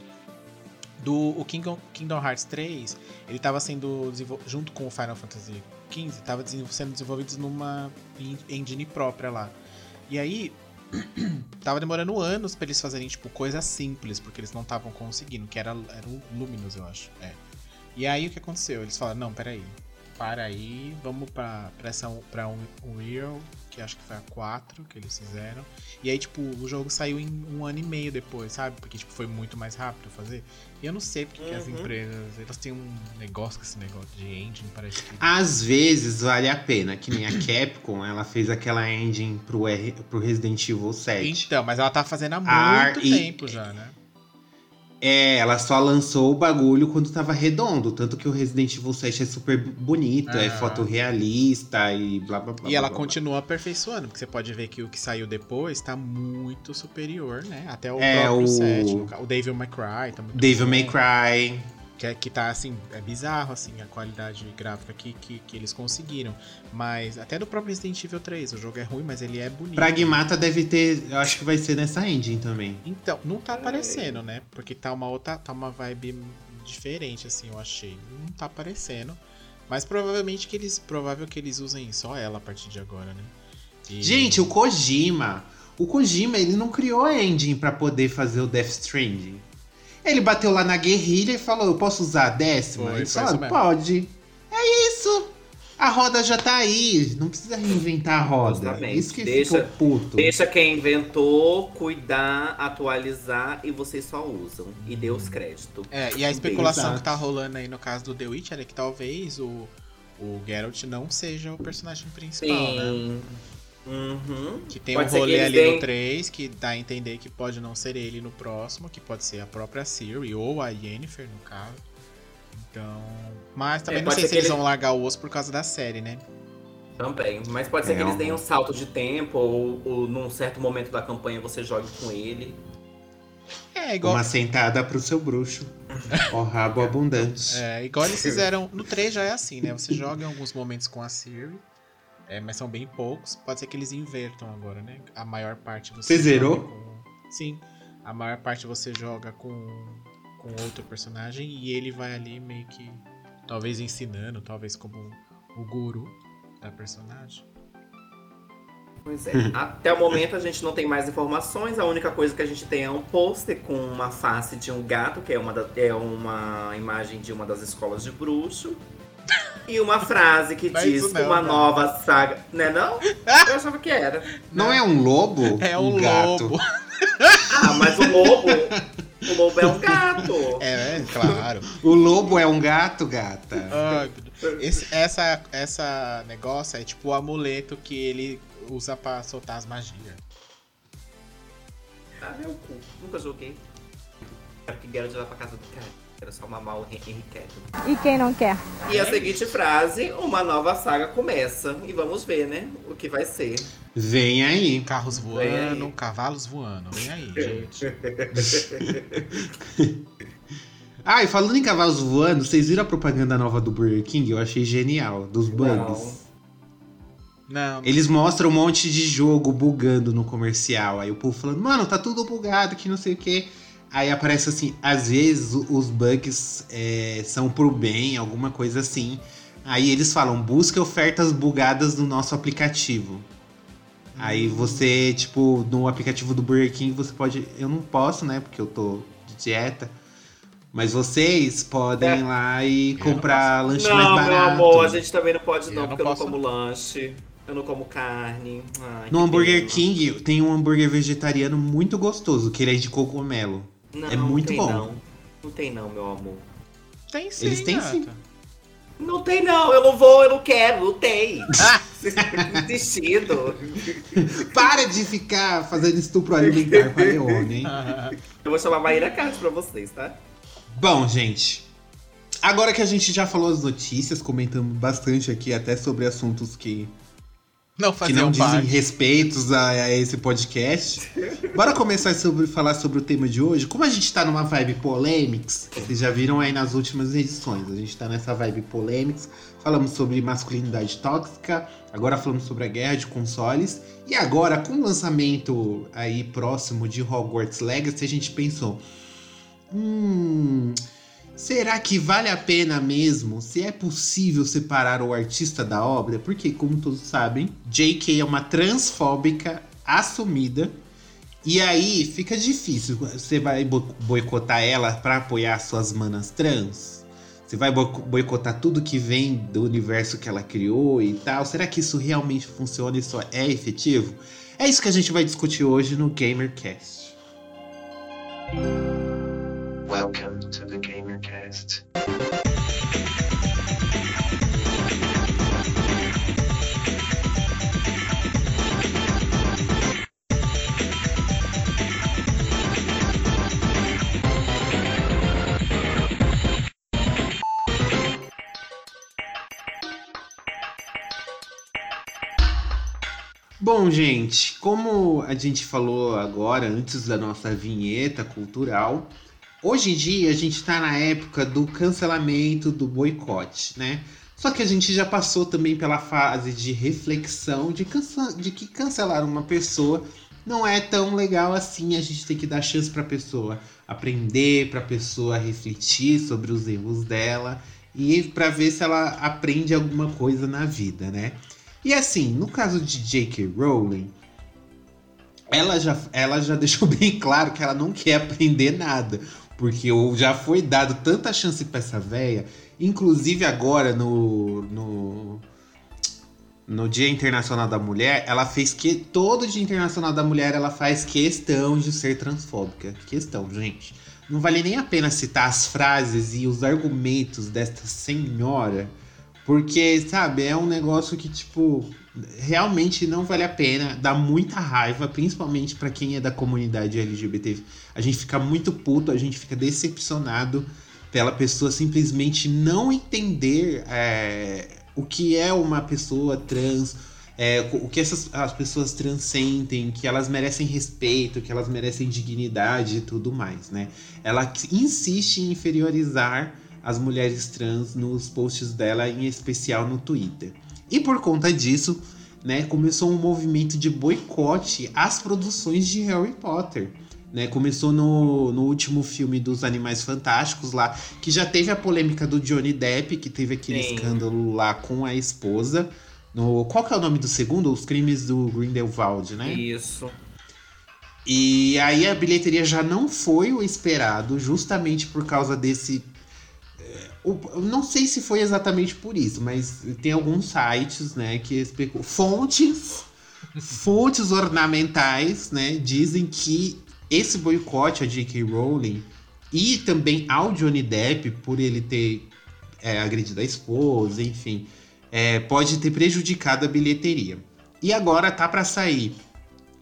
Do o Kingdom, Kingdom Hearts 3, ele estava sendo junto com o Final Fantasy XV, estava sendo desenvolvidos numa en- engine própria lá. E aí tava demorando anos pra eles fazerem tipo coisas simples, porque eles não estavam conseguindo, que era, era o Luminous, eu acho. É. E aí o que aconteceu? Eles falaram, não, peraí. Para aí, vamos pra, pra essa pra um, Unreal, que acho que foi a 4 que eles fizeram. E aí, tipo, o jogo saiu em um ano e meio depois, sabe? Porque, tipo, foi muito mais rápido fazer. E eu não sei porque que as Uhum. empresas, elas têm um negócio com esse negócio de engine, parece que... Às vezes vale a pena, que nem a Capcom, ela fez aquela engine pro, R, pro Resident Evil 7. Então, mas ela tá fazendo há muito e- tempo já, né? É, ela só lançou o bagulho quando tava redondo, tanto que o Resident Evil 7 é super bonito, é Ah. fotorrealista e blá blá blá. E ela blá, blá. continua aperfeiçoando, porque você pode ver que o que saiu depois tá muito superior, né? Até o É, próprio o- set. no ca- O Devil May Cry tá muito Devil bom, May Cry. Que, é- que tá, assim, é bizarro, assim, a qualidade gráfica que, que, que eles conseguiram. Mas até do próprio Resident Evil 3, o jogo é ruim, mas ele é bonito. Pragmata deve ter, eu acho que vai ser nessa engine também. Então, não tá aparecendo, né? Porque tá uma outra, tá uma vibe diferente, assim, eu achei. Não tá aparecendo. Mas provavelmente que eles, provável que eles usem só ela a partir de agora, né? E- Gente, o Kojima, o Kojima, ele não criou a engine pra poder fazer o Death Stranding. Ele bateu lá na guerrilha e falou: Eu posso usar a décima? Foi, falaram: mesmo. Pode. É isso. A roda já tá aí. Não precisa reinventar a roda. Justamente. Isso que Deixa- ficou puto. Deixa quem inventou cuidar, atualizar e vocês só usam. E dê os créditos. É, e a especulação Exato. que tá rolando aí no caso do The Witcher é que talvez o, o Geralt não seja o personagem principal, né? Uhum. Que tem Pode um ser rolê eles ali deem- no 3 que dá a entender que pode não ser ele no próximo, que pode ser a própria Ciri ou a Yennefer, no caso. Então. Mas também É, não sei ser se eles ele- vão largar o osso por causa da série, né? Também. Mas pode ser É, que eles um- deem um salto de tempo, ou, ou num certo momento da campanha você jogue com ele. É, igual. Uma sentada pro seu bruxo. Ó, rabo abundante. É, igual eles fizeram. No 3 já é assim, né? Você joga em alguns momentos com a Siri. É, mas são bem poucos. Pode ser que eles invertam agora, né? A maior parte você. Você zerou? joga com- Sim. A maior parte você joga com, com outro personagem e ele vai ali meio que. Talvez ensinando, talvez como o guru da personagem. Pois é. Até o momento a gente não tem mais informações. A única coisa que a gente tem é um pôster com uma face de um gato, que é uma, da- é uma imagem de uma das escolas de bruxo. E uma frase que Não é diz não, uma né? nova saga. Né não? Eu achava que era. Não é um lobo? É um gato. lobo. Ah, mas o lobo. O lobo é um gato. É, é, claro. O lobo é um gato, gata. Esse, essa, essa negócio é tipo o amuleto que ele usa pra soltar as magias. Ah, meu cu. Nunca joguei. É porque Geralt lá pra casa do cara. Era só mamar o Cavill. E quem não quer? E a seguinte frase, uma nova saga começa. E vamos ver, né? O que vai ser. Vem aí. Carros voando, aí. cavalos voando. Vem aí, gente. Ah, e falando em cavalos voando, vocês viram a propaganda nova do Burger King? Eu achei genial, dos bugs. Não, Eles mostram um monte de jogo bugando no comercial. Aí o povo falando, mano, tá tudo bugado, que não sei o quê. Aí aparece assim, às vezes os bugs é, são pro bem, alguma coisa assim. Aí eles falam, busque ofertas bugadas no nosso aplicativo. Aí você, tipo, no aplicativo do Burger King, você pode. Eu não posso, né? Porque eu tô de dieta. Mas vocês podem É. ir lá e Eu comprar não lanche mais Não, barato. meu amor, a gente também não pode Eu não, não porque eu posso. não como lanche. Eu não como carne. Ai, No pena. King tem um hambúrguer vegetariano muito gostoso, que ele é de cogumelo. Não, é muito tem bom. Não. não tem não, meu amor. Tem sim, Eles têm gata. sim. Não tem não, eu não vou, eu não quero, não tem. Vocês estão desistindo. Para de ficar fazendo estupro alimentar com a Leone, hein? Eu vou chamar a Maíra Card pra vocês, tá? Bom, gente. Agora que a gente já falou as notícias, comentamos bastante aqui até sobre assuntos que, Não que não dizem parte. respeitos a, a esse podcast. Bora começar sobre falar sobre o tema de hoje. Como a gente tá numa vibe polêmics, vocês já viram aí nas últimas edições. A gente tá nessa vibe polêmics. Falamos sobre masculinidade tóxica, agora falamos sobre a guerra de consoles. E agora, com o lançamento aí próximo de Hogwarts Legacy, a gente pensou. Hum. Será que vale a pena mesmo? Se é possível separar o artista da obra? Porque, como todos sabem, J.K. é uma transfóbica assumida. E aí fica difícil. Você vai bo- boicotar ela pra apoiar suas manas trans? Você vai bo- boicotar tudo que vem do universo que ela criou e tal? Será que isso realmente funciona? Isso é efetivo? É isso que a gente vai discutir hoje no GamerCast. Welcome to the GamerCast. Bom, gente, como a gente falou agora, antes da nossa vinheta cultural, hoje em dia a gente tá na época do cancelamento, do boicote, né? Só que a gente já passou também pela fase de reflexão de, de que cancelar uma pessoa não é tão legal assim. A gente tem que dar chance pra pessoa aprender, pra pessoa refletir sobre os erros dela e pra ver se ela aprende alguma coisa na vida, né? E assim, no caso de J.K. Rowling, ela já, ela já deixou bem claro que ela não quer aprender nada. Porque já foi dado tanta chance pra essa véia. Inclusive agora no, no, no Dia Internacional da Mulher, ela fez que. Todo Dia Internacional da Mulher ela faz questão de ser transfóbica. Questão, gente. Não vale nem a pena citar as frases e os argumentos desta senhora. Porque, sabe, é um negócio que, tipo, realmente não vale a pena, dá muita raiva, principalmente pra quem é da comunidade LGBT. A gente fica muito puto, a gente fica decepcionado pela pessoa simplesmente não entender é, o que é uma pessoa trans, é, o que essas as pessoas trans sentem, que elas merecem respeito, que elas merecem dignidade e tudo mais, né? Ela insiste em inferiorizar as mulheres trans nos posts dela, em especial no Twitter. E por conta disso, né, começou um movimento de boicote às produções de Harry Potter. Né, começou no, no último filme dos Animais Fantásticos lá, que já teve a polêmica do Johnny Depp, que teve aquele Sim. escândalo lá com a esposa. No, qual que é o nome do segundo? Os Crimes do Grindelwald, né? Isso. E aí a bilheteria já não foi o esperado, justamente por causa desse. O- não sei se foi exatamente por isso, mas tem alguns sites, né, que especulam. Fontes, fontes ornamentais, né, dizem que esse boicote a J.K. Rowling e também ao Johnny Depp, por ele ter é, agredido a esposa, enfim, é, pode ter prejudicado a bilheteria. E agora tá para sair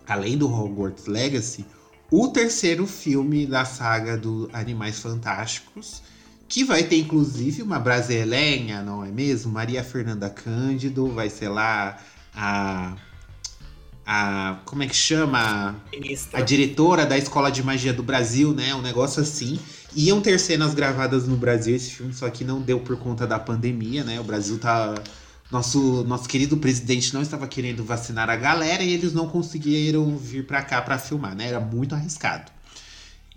além do Hogwarts Legacy, o terceiro filme da saga do Animais Fantásticos, que vai ter inclusive uma brasileira, não é mesmo? Maria Fernanda Cândido, vai ser lá a. a como é que chama? Ministra. a diretora da Escola de Magia do Brasil, né? Um negócio assim. Iam ter cenas gravadas no Brasil esse filme, só que não deu por conta da pandemia, né? O Brasil tá. Nosso, nosso querido presidente não estava querendo vacinar a galera e eles não conseguiram vir pra cá pra filmar, né? Era muito arriscado.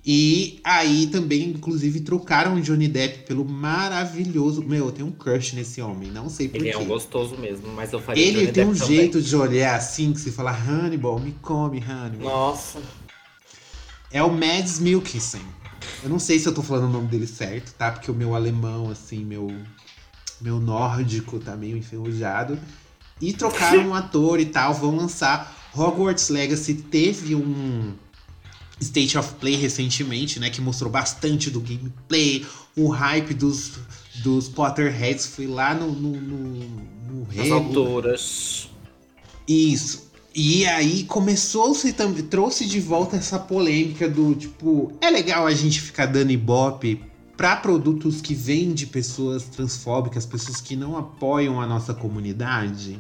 E aí também, inclusive, trocaram o Johnny Depp pelo maravilhoso. Meu, eu tenho um crush nesse homem, não sei porquê. Ele é um gostoso mesmo, mas eu faria Ele Johnny tem um Depp também. jeito de olhar assim que você fala, Hannibal, me come, Hannibal. Nossa. É o Mads Mikkelsen. Eu não sei se eu tô falando o nome dele certo, tá? Porque o meu alemão, assim, meu, meu nórdico tá meio enferrujado. E trocaram um ator e tal, vão lançar. Hogwarts Legacy teve um State of Play recentemente, né? Que mostrou bastante do gameplay. O hype dos, dos Potterheads foi lá no, no, no, no alturas. Isso. E aí começou-se também, trouxe de volta essa polêmica do tipo, é legal a gente ficar dando ibope para produtos que vêm de pessoas transfóbicas, pessoas que não apoiam a nossa comunidade?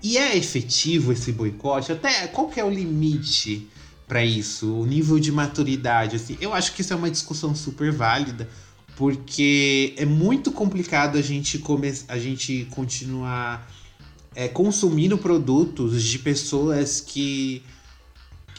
E é efetivo esse boicote? Até qual que é o limite para isso? O nível de maturidade, assim? Eu acho que isso é uma discussão super válida, porque é muito complicado a gente come a gente continuar é, consumindo produtos de pessoas que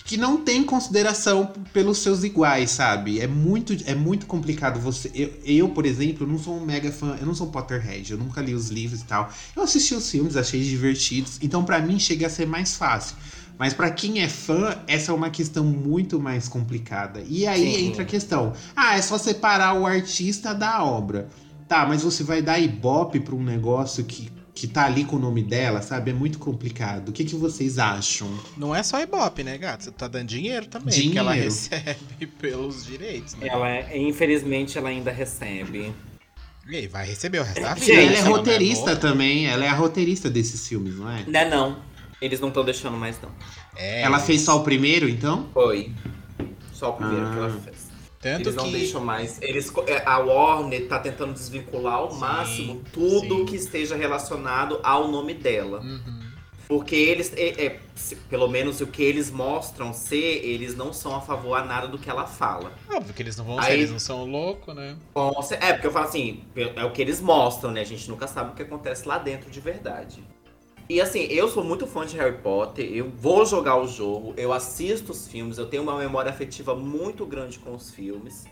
que não têm consideração pelos seus iguais, sabe? É muito, é muito complicado você. Eu, eu, por exemplo, não sou um mega fã, eu não sou Potterhead, eu nunca li os livros e tal. Eu assisti os filmes, achei divertidos, então pra mim chega a ser mais fácil. Mas pra quem é fã, essa é uma questão muito mais complicada. E aí Sim. entra a questão: ah, é só separar o artista da obra. Tá, mas você vai dar ibope pra um negócio que, que tá ali com o nome dela, sabe? É muito complicado. O que, que vocês acham? Não é só Ibope, né, gato? Você tá dando dinheiro também, Dinheiro. que ela recebe pelos direitos, né? Ela, é- infelizmente, ela ainda recebe. E aí, vai receber o resto da vida. Ela é não roteirista louca. também, ela é a roteirista desses filmes, não é? Não, não. Eles não estão deixando mais, não. É, ela fez só o primeiro, então? Foi. Só o primeiro Ah. que ela fez. Tanto Eles não que... deixam mais. Eles, é, a Warner tá tentando desvincular ao Sim, máximo tudo sim. que esteja relacionado ao nome dela. Uhum. Porque eles, é, é, pelo menos o que eles mostram ser, eles não são a favor a nada do que ela fala. Óbvio que eles não vão Aí- ser, eles não são loucos, né? Cer- É, porque eu falo assim, é o que eles mostram, né? A gente nunca sabe o que acontece lá dentro de verdade. E assim, eu sou muito fã de Harry Potter, eu vou jogar o jogo, eu assisto os filmes, eu tenho uma memória afetiva muito grande com os filmes.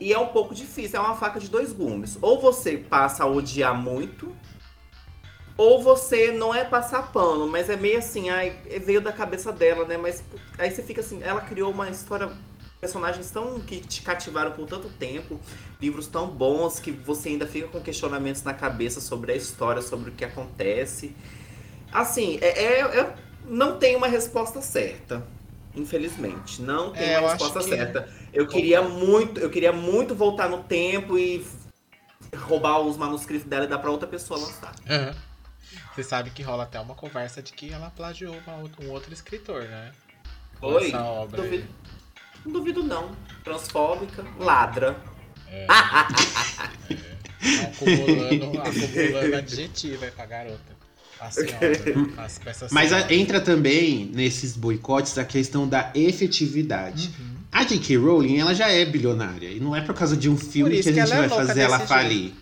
E é um pouco difícil, é uma faca de dois gumes. Ou você passa a odiar muito, ou você não é passar pano, mas é meio assim, ai, veio da cabeça dela, né? Mas aí você fica assim, ela criou uma história, personagens tão que te cativaram por tanto tempo, livros tão bons que você ainda fica com questionamentos na cabeça sobre a história, sobre o que acontece. Assim, é, é- é- não tem uma resposta certa. Infelizmente, não tem É, uma resposta que- certa. Eu queria muito, eu queria muito voltar no tempo e roubar os manuscritos dela e dar pra outra pessoa lançar. Uhum. Você sabe que rola até uma conversa de que ela plagiou outra- um outro escritor, né? Oi? Essa obra. Duvido. Não duvido não. Transfóbica, ladra. Acumulando, acumulando adjetivo aí pra garota. Peças Mas a- entra também nesses boicotes a questão da efetividade. Uhum. A J.K. Rowling, ela já é bilionária. E não é por causa de um filme que a gente ela é vai fazer ela falir.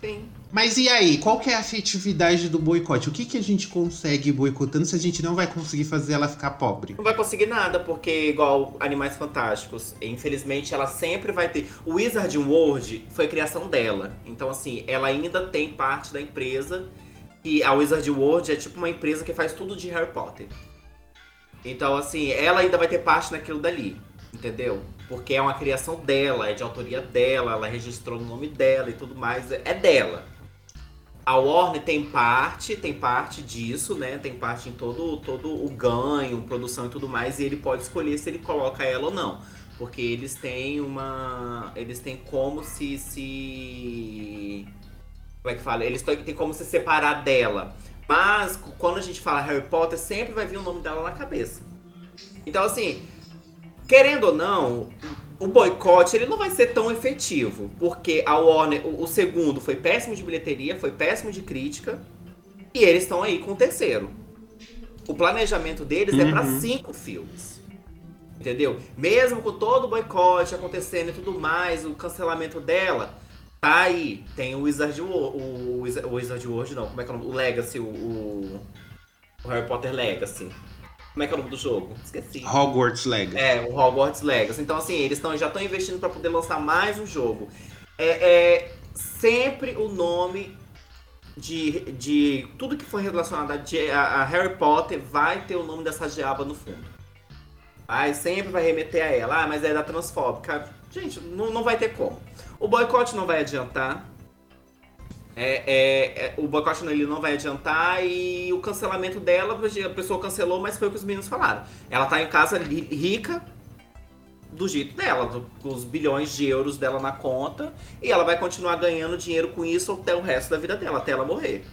Sim. Mas e aí, qual que é a afetividade do boicote? O que, que a gente consegue boicotando se a gente não vai conseguir fazer ela ficar pobre? Não vai conseguir nada, porque igual Animais Fantásticos, infelizmente ela sempre vai ter. O Wizard World foi criação dela. Então, assim, ela ainda tem parte da empresa. E a Wizard World é tipo uma empresa que faz tudo de Harry Potter. Então, assim, ela ainda vai ter parte naquilo dali. Entendeu? Porque é uma criação dela, é de autoria dela, ela registrou o nome dela e tudo mais. É dela. A Warner tem parte, tem parte disso, né? Tem parte em todo, todo o ganho, produção e tudo mais, e ele pode escolher se ele coloca ela ou não. Porque eles têm uma. Eles têm como se. se como é que fala? Eles têm como se separar dela. Mas quando a gente fala Harry Potter, sempre vai vir o nome dela na cabeça. Então, assim, querendo ou não, o boicote ele não vai ser tão efetivo, porque a Warner, o, o segundo foi péssimo de bilheteria, foi péssimo de crítica, e eles estão aí com o terceiro. O planejamento deles é para Uhum. cinco filmes. Entendeu? Mesmo com todo o boicote acontecendo e tudo mais, o cancelamento dela, tá aí. Tem o Wizard World, o, o Wizard World não, como é que é o nome? O Legacy, o, o, o Harry Potter Legacy. Como é que é o nome do jogo? Esqueci. Hogwarts Legacy. É, o Hogwarts Legacy. Então, assim, eles tão, já estão investindo para poder lançar mais um jogo. É, é sempre o nome de, de tudo que for relacionado a, a- Harry Potter vai ter o nome dessa diaba no fundo. Aí sempre vai remeter a ela. Ah, mas é da transfóbica. Gente, não, não vai ter como. O boicote não vai adiantar. É, é, é, o boicote ele não vai adiantar e o cancelamento dela, a pessoa cancelou, mas foi o que os meninos falaram. Ela tá em casa rica, do jeito dela, do- com os bilhões de euros dela na conta, e ela vai continuar ganhando dinheiro com isso até o resto da vida dela, até ela morrer.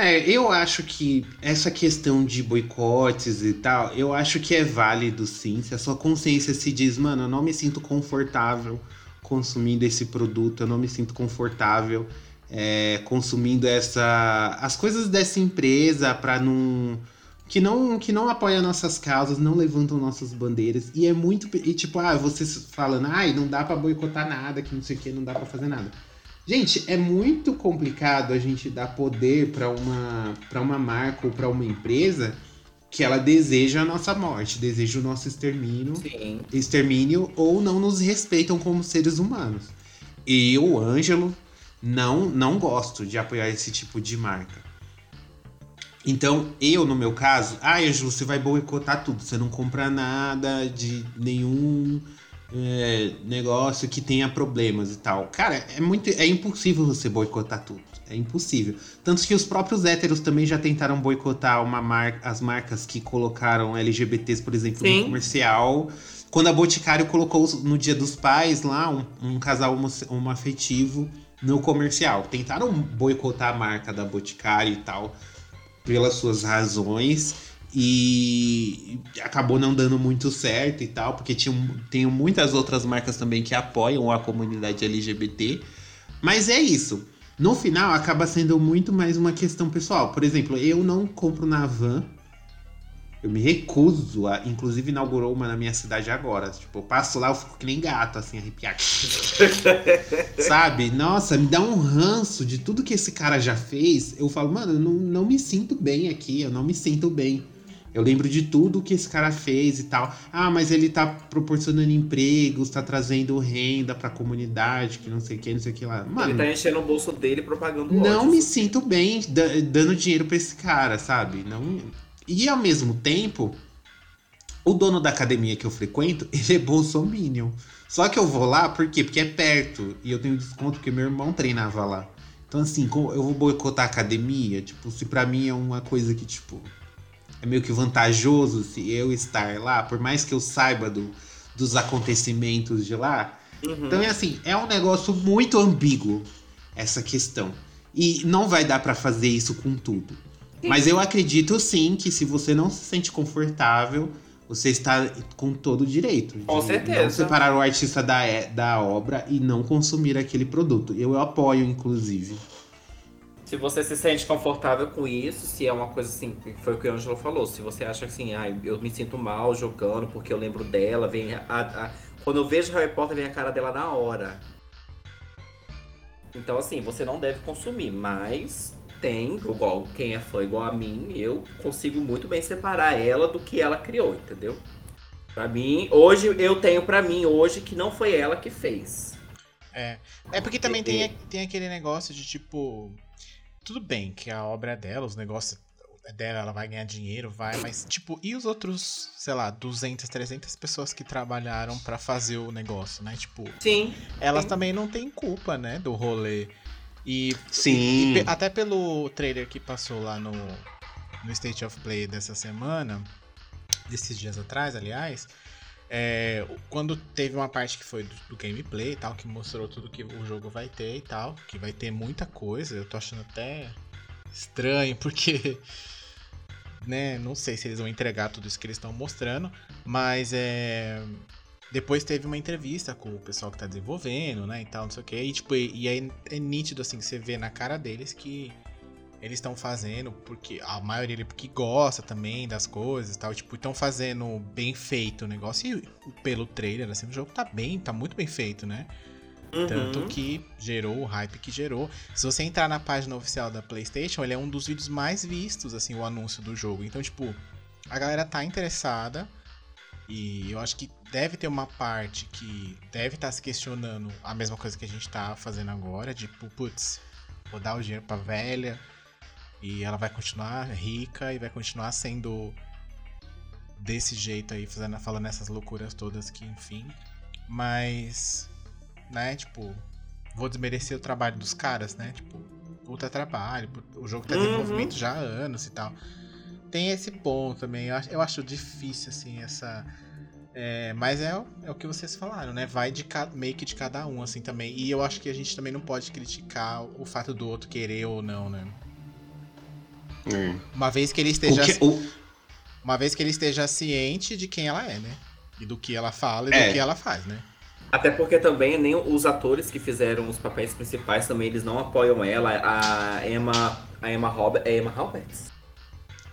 É, eu acho que essa questão de boicotes e tal, eu acho que é válido sim. Se a sua consciência se diz, mano, eu não me sinto confortável consumindo esse produto, eu não me sinto confortável é, consumindo essa as coisas dessa empresa para não que não que não apoia nossas causas, não levantam nossas bandeiras e é muito e tipo, ah, vocês falando, ai, não dá pra boicotar nada, que não sei o que, não dá pra fazer nada. Gente, é muito complicado a gente dar poder pra uma para uma marca ou pra uma empresa que ela deseja a nossa morte, deseja o nosso extermínio Sim. extermínio ou não nos respeitam como seres humanos. E eu, Ângelo, não, não gosto de apoiar esse tipo de marca. Então, eu, no meu caso, ah, Ângelo, você vai boicotar tudo. Você não compra nada de nenhum é, negócio que tenha problemas e tal. Cara, é muito. É impossível você boicotar tudo. É impossível. Tanto que os próprios héteros também já tentaram boicotar uma mar... as marcas que colocaram LGBTs, por exemplo, Sim. no comercial. Quando a Boticário colocou no Dia dos Pais lá um, um casal homo- homoafetivo no comercial. Tentaram boicotar a marca da Boticário e tal, pelas suas razões. E acabou não dando muito certo e tal, porque tinha, tem muitas outras marcas também que apoiam a comunidade LGBT. Mas é isso. No final, acaba sendo muito mais uma questão pessoal. Por exemplo, eu não compro na van. Eu me recuso a. Inclusive, inaugurou uma na minha cidade agora. Tipo, eu passo lá, eu fico que nem gato, assim, arrepiado. Sabe? Nossa, me dá um ranço de tudo que esse cara já fez. Eu falo, mano, eu não, não me sinto bem aqui, eu não me sinto bem. Eu lembro de tudo que esse cara fez e tal. Ah, mas ele tá proporcionando empregos, tá trazendo renda pra comunidade, que não sei o que, não sei o que lá. Mano, Ele tá enchendo o bolso dele propagando não ódio. me sinto bem da- dando dinheiro pra esse cara, sabe? Não... E ao mesmo tempo, o dono da academia que eu frequento, ele é bolsominion. Só que eu vou lá, por quê? Porque é perto. E eu tenho desconto porque meu irmão treinava lá. Então, assim, eu vou boicotar a academia, tipo, se pra mim é uma coisa que, tipo, é meio que vantajoso se eu estar lá, por mais que eu saiba do, dos acontecimentos de lá, Uhum. então é assim, é um negócio muito ambíguo essa questão. E não vai dar pra fazer isso com tudo. Mas eu acredito sim que se você não se sente confortável, você está com todo o direito. de Com certeza. Não separar o artista da, é- da obra e não consumir aquele produto. Eu apoio, inclusive. Se você se sente confortável com isso, se é uma coisa assim, foi o que o Ângelo falou, se você acha assim, ah, eu me sinto mal jogando porque eu lembro dela, vem a, a- quando eu vejo Harry Potter, vem a cara dela na hora. Então assim, você não deve consumir, mas tem, igual quem é fã igual a mim, eu consigo muito bem separar ela do que ela criou, entendeu? Pra mim, hoje eu tenho pra mim hoje que não foi ela que fez. É. É porque também tem, tem aquele negócio de tipo. Tudo bem que a obra é dela, os negócios é dela, ela vai ganhar dinheiro, vai, mas tipo, e os outros, sei lá, 200, 300 pessoas que trabalharam pra fazer o negócio, né? Tipo, Sim. elas Sim. também não têm culpa, né, do rolê. E, Sim. e pe- até pelo trailer que passou lá no, no State of Play dessa semana, desses dias atrás, aliás, é, quando teve uma parte que foi do, do gameplay e tal, que mostrou tudo que o jogo vai ter e tal, que vai ter muita coisa, eu tô achando até estranho, porque, né, não sei se eles vão entregar tudo isso que eles estão mostrando, mas é... Depois teve uma entrevista com o pessoal que tá desenvolvendo, né, e tal, não sei o que, e tipo, e, e aí é nítido, assim, que você vê na cara deles que eles estão fazendo porque a maioria porque gosta também das coisas e tal, tipo, estão fazendo bem feito o negócio e pelo trailer assim, o jogo tá bem, tá muito bem feito, né? Uhum. Tanto que gerou o hype que gerou. Se você entrar na página oficial da PlayStation, ele é um dos vídeos mais vistos, assim, o anúncio do jogo. Então, tipo, a galera tá interessada. E eu acho que deve ter uma parte que deve estar se questionando a mesma coisa que a gente tá fazendo agora, tipo, putz, vou dar o dinheiro pra velha e ela vai continuar rica e vai continuar sendo desse jeito aí, fazendo, falando essas loucuras todas que, enfim. Mas, né, tipo, vou desmerecer o trabalho dos caras, né? Tipo, puta trabalho, o jogo tá em Uhum. desenvolvimento já há anos e tal. Tem esse ponto também, eu acho, eu acho difícil, assim, essa. é, mas é, o- é o que vocês falaram, né? Vai de ca- meio que de cada um, assim, também. E eu acho que a gente também não pode criticar o fato do outro querer ou não, né? Uma vez que ele O esteja. que- o- Uma vez que ele esteja ciente de quem ela é, né? E do que ela fala e É. do que ela faz, né? Até porque também nem os atores que fizeram os papéis principais também eles não apoiam ela. A Emma, a Emma Robert, é Emma Roberts.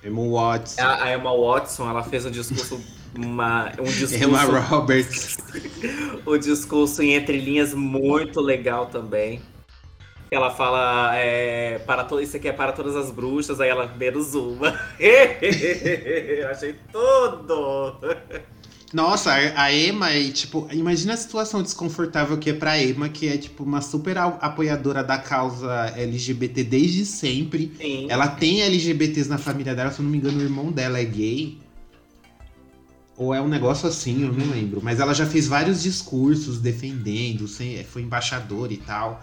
Emma Watson, A, a Emma Watson, ela fez um discurso uma, um discurso Emma Roberts. o discurso em entrelinhas muito legal também. Ela fala é, para to isso aqui é para todas as bruxas, aí ela menos uma. Achei tudo. Nossa, a Emma é tipo. Imagina a situação desconfortável que é pra Emma, que é tipo uma super apoiadora da causa LGBT desde sempre. Sim. Ela tem LGBTs na família dela, se eu não me engano, o irmão dela é gay. Ou é um negócio assim, eu não lembro. Mas ela já fez vários discursos defendendo, foi embaixadora e tal.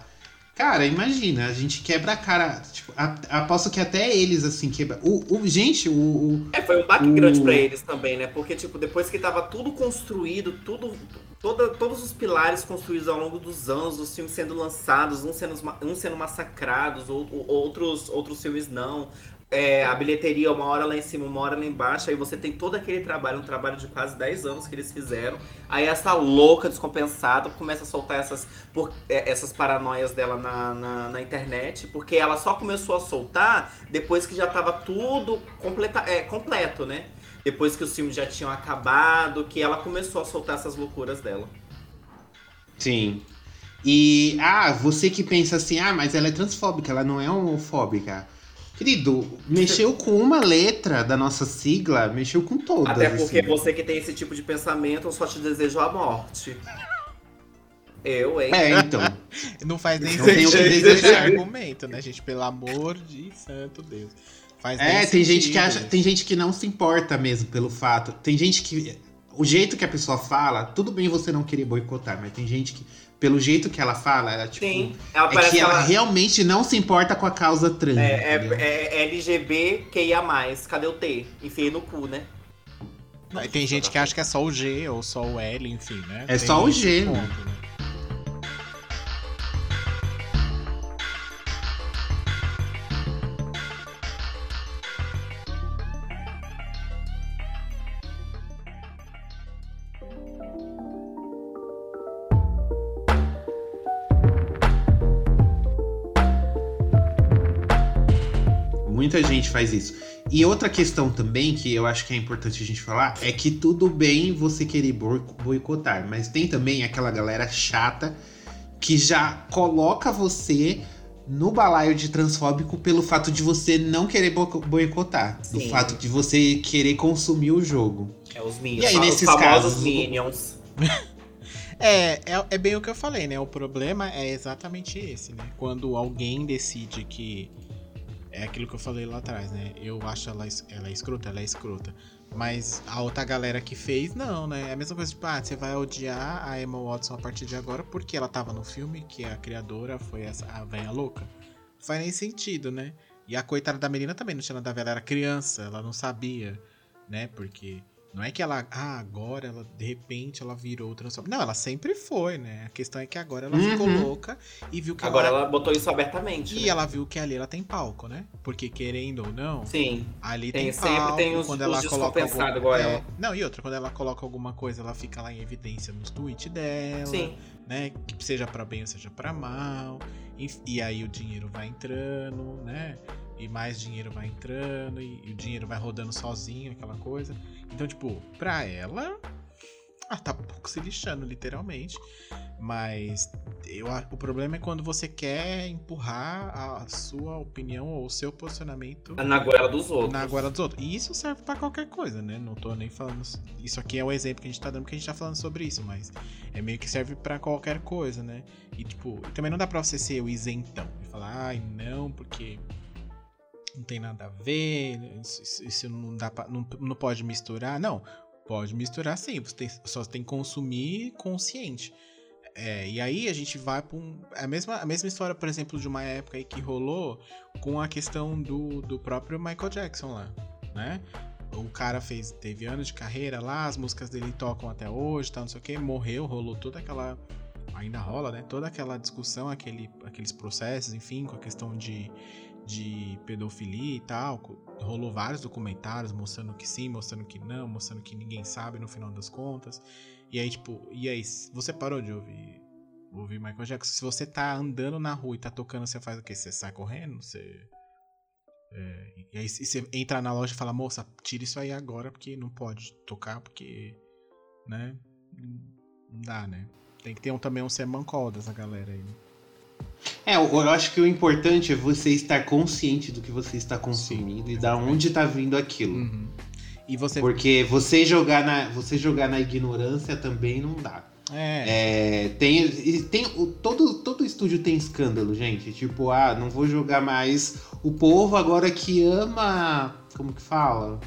Cara, imagina, a gente quebra a cara. Tipo, a- aposto que até eles, assim, quebra. O, o- gente, o- o, É, foi um baque O- grande pra eles também, né? Porque, tipo, depois que tava tudo construído, tudo. Toda, todos os pilares construídos ao longo dos anos, os filmes sendo lançados, uns sendo, uns sendo massacrados, ou, ou- outros, outros filmes não. É, a bilheteria, uma hora lá em cima, uma hora lá embaixo, aí você tem todo aquele trabalho, um trabalho de quase 10 anos que eles fizeram. Aí essa louca descompensada começa a soltar essas, por- é, essas paranoias dela na, na, na internet, porque ela só começou a soltar depois que já tava tudo completa, é, completo, né? Depois que os filmes já tinham acabado, que ela começou a soltar essas loucuras dela. Sim. E, ah, você que pensa assim, ah, mas ela é transfóbica, ela não é homofóbica. Querido, mexeu com uma letra da nossa sigla, mexeu com todas. Até porque assim. você que tem esse tipo de pensamento, eu só te desejo a morte. Eu, hein? É, então. Não faz nem Não sentido desejar. esse argumento, né, gente? Pelo amor de santo Deus. Faz nem É, tem gente que sentido acha, tem gente que não se importa mesmo pelo fato. Tem gente que o jeito que a pessoa fala, tudo bem você não querer boicotar, mas tem gente que pelo jeito que ela fala, ela tipo Sim. Ela é parece que ela ela realmente não se importa com a causa trans. é, entendeu? é, é LGBTQIA+. Cadê o T? Enfiei no cu, né? Aí tem gente que acha que é só o G ou só o L, enfim, né? É Tem só o G, ponto, né? Gente faz isso. E outra questão também que eu acho que é importante a gente falar é que tudo bem você querer boi- boicotar, mas tem também aquela galera chata que já coloca você no balaio de transfóbico pelo fato de você não querer bo- boicotar, do Sim. fato de você querer consumir o jogo. É os Minions. E aí, os nesses famosos casos, Minions. É, é, é bem o que eu falei, né? O problema é exatamente esse, né? Quando alguém decide que. É aquilo que eu falei lá atrás, né? Eu acho ela, ela é escrota, ela é escrota. Mas a outra galera que fez, não, né? É a mesma coisa, tipo, ah, você vai odiar a Emma Watson a partir de agora porque ela tava no filme, que a criadora foi essa, a velha louca. Não faz nem sentido, né? E a coitada da menina também não tinha nada a ver, ela era criança, ela não sabia, né? Porque não é que ela, ah, agora ela, de repente, ela virou transfóbica. Não, ela sempre foi, né? A questão é que agora ela ficou Uhum. louca e viu que Agora ela... ela botou isso abertamente. E né? ela viu que ali ela tem palco, né? Porque querendo ou não, Sim. ali Tem- tem, sempre palco. tem os- quando os ela coloca descompensados algum... igual é, ela. Não, e outra, quando ela coloca alguma coisa, ela fica lá em evidência nos tweets dela, Sim. né? Que seja pra bem ou seja pra mal. E, e aí o dinheiro vai entrando, né? E mais dinheiro vai entrando, e, e o dinheiro vai rodando sozinho, aquela coisa. Então, tipo, pra ela. Ah, tá pouco se lixando, literalmente. Mas eu, o problema é quando você quer empurrar a sua opinião ou o seu posicionamento Na goela dos outros. na goela dos outros. E isso serve pra qualquer coisa, né? Não tô nem falando. Isso aqui é o exemplo que a gente tá dando porque a gente tá falando sobre isso, mas é meio que serve pra qualquer coisa, né? E tipo, também não dá pra você ser o isentão e falar, ai, não, porque não tem nada a ver, isso, isso- não dá pra, não, não pode misturar. Não, pode misturar sim, você tem- só tem que consumir consciente. É, e aí a gente vai pra um. A mesma, a mesma história, por exemplo, de uma época aí que rolou com a questão do, do próprio Michael Jackson lá, né? O cara fez, teve anos de carreira lá, as músicas dele tocam até hoje, tal, não sei o que, morreu, rolou toda aquela. Ainda rola, né? Toda aquela discussão, aquele, aqueles processos, enfim, com a questão de, de pedofilia e tal. Rolou vários documentários mostrando que sim, mostrando que não, mostrando que ninguém sabe no final das contas. E aí, tipo, e aí, você parou de ouvir, ouvir Michael Jackson? Se você tá andando na rua e tá tocando, você faz o quê? Você sai correndo? Você. É, e aí, se você entra na loja e fala, moça, tira isso aí agora, porque não pode tocar, porque. Né? Não dá, né? Tem que ter um, também um semancol dessa galera aí. né? É, eu eu acho que o importante é você estar consciente do que você está consumindo e da onde está vindo aquilo. Uhum. E você. Porque você jogar, na, você jogar na ignorância também não dá. É. É, tem, tem todo, todo estúdio tem escândalo, gente. Tipo, ah, não vou jogar mais. O povo agora que ama. Como que fala?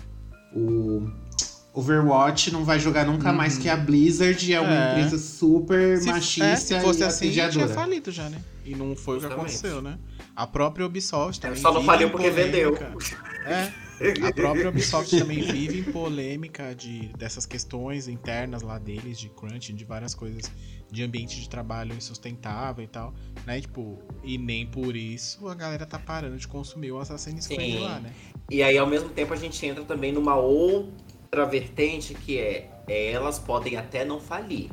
O Overwatch não vai jogar nunca Uhum. mais que a Blizzard é uma É. empresa super Se, machista é, se fosse e assim, tinha assediadora. falido já, né? E não foi o que Justamente. aconteceu, né? A própria Ubisoft também. Só não faliu porque vendeu. É. A própria Ubisoft também vive em polêmica de, dessas questões internas lá deles, de crunch, de várias coisas de ambiente de trabalho insustentável e tal, né? Tipo, e nem por isso a galera tá parando de consumir o Assassin's Creed lá, né? E aí, ao mesmo tempo, a gente entra também numa outra vertente que é elas podem até não falir.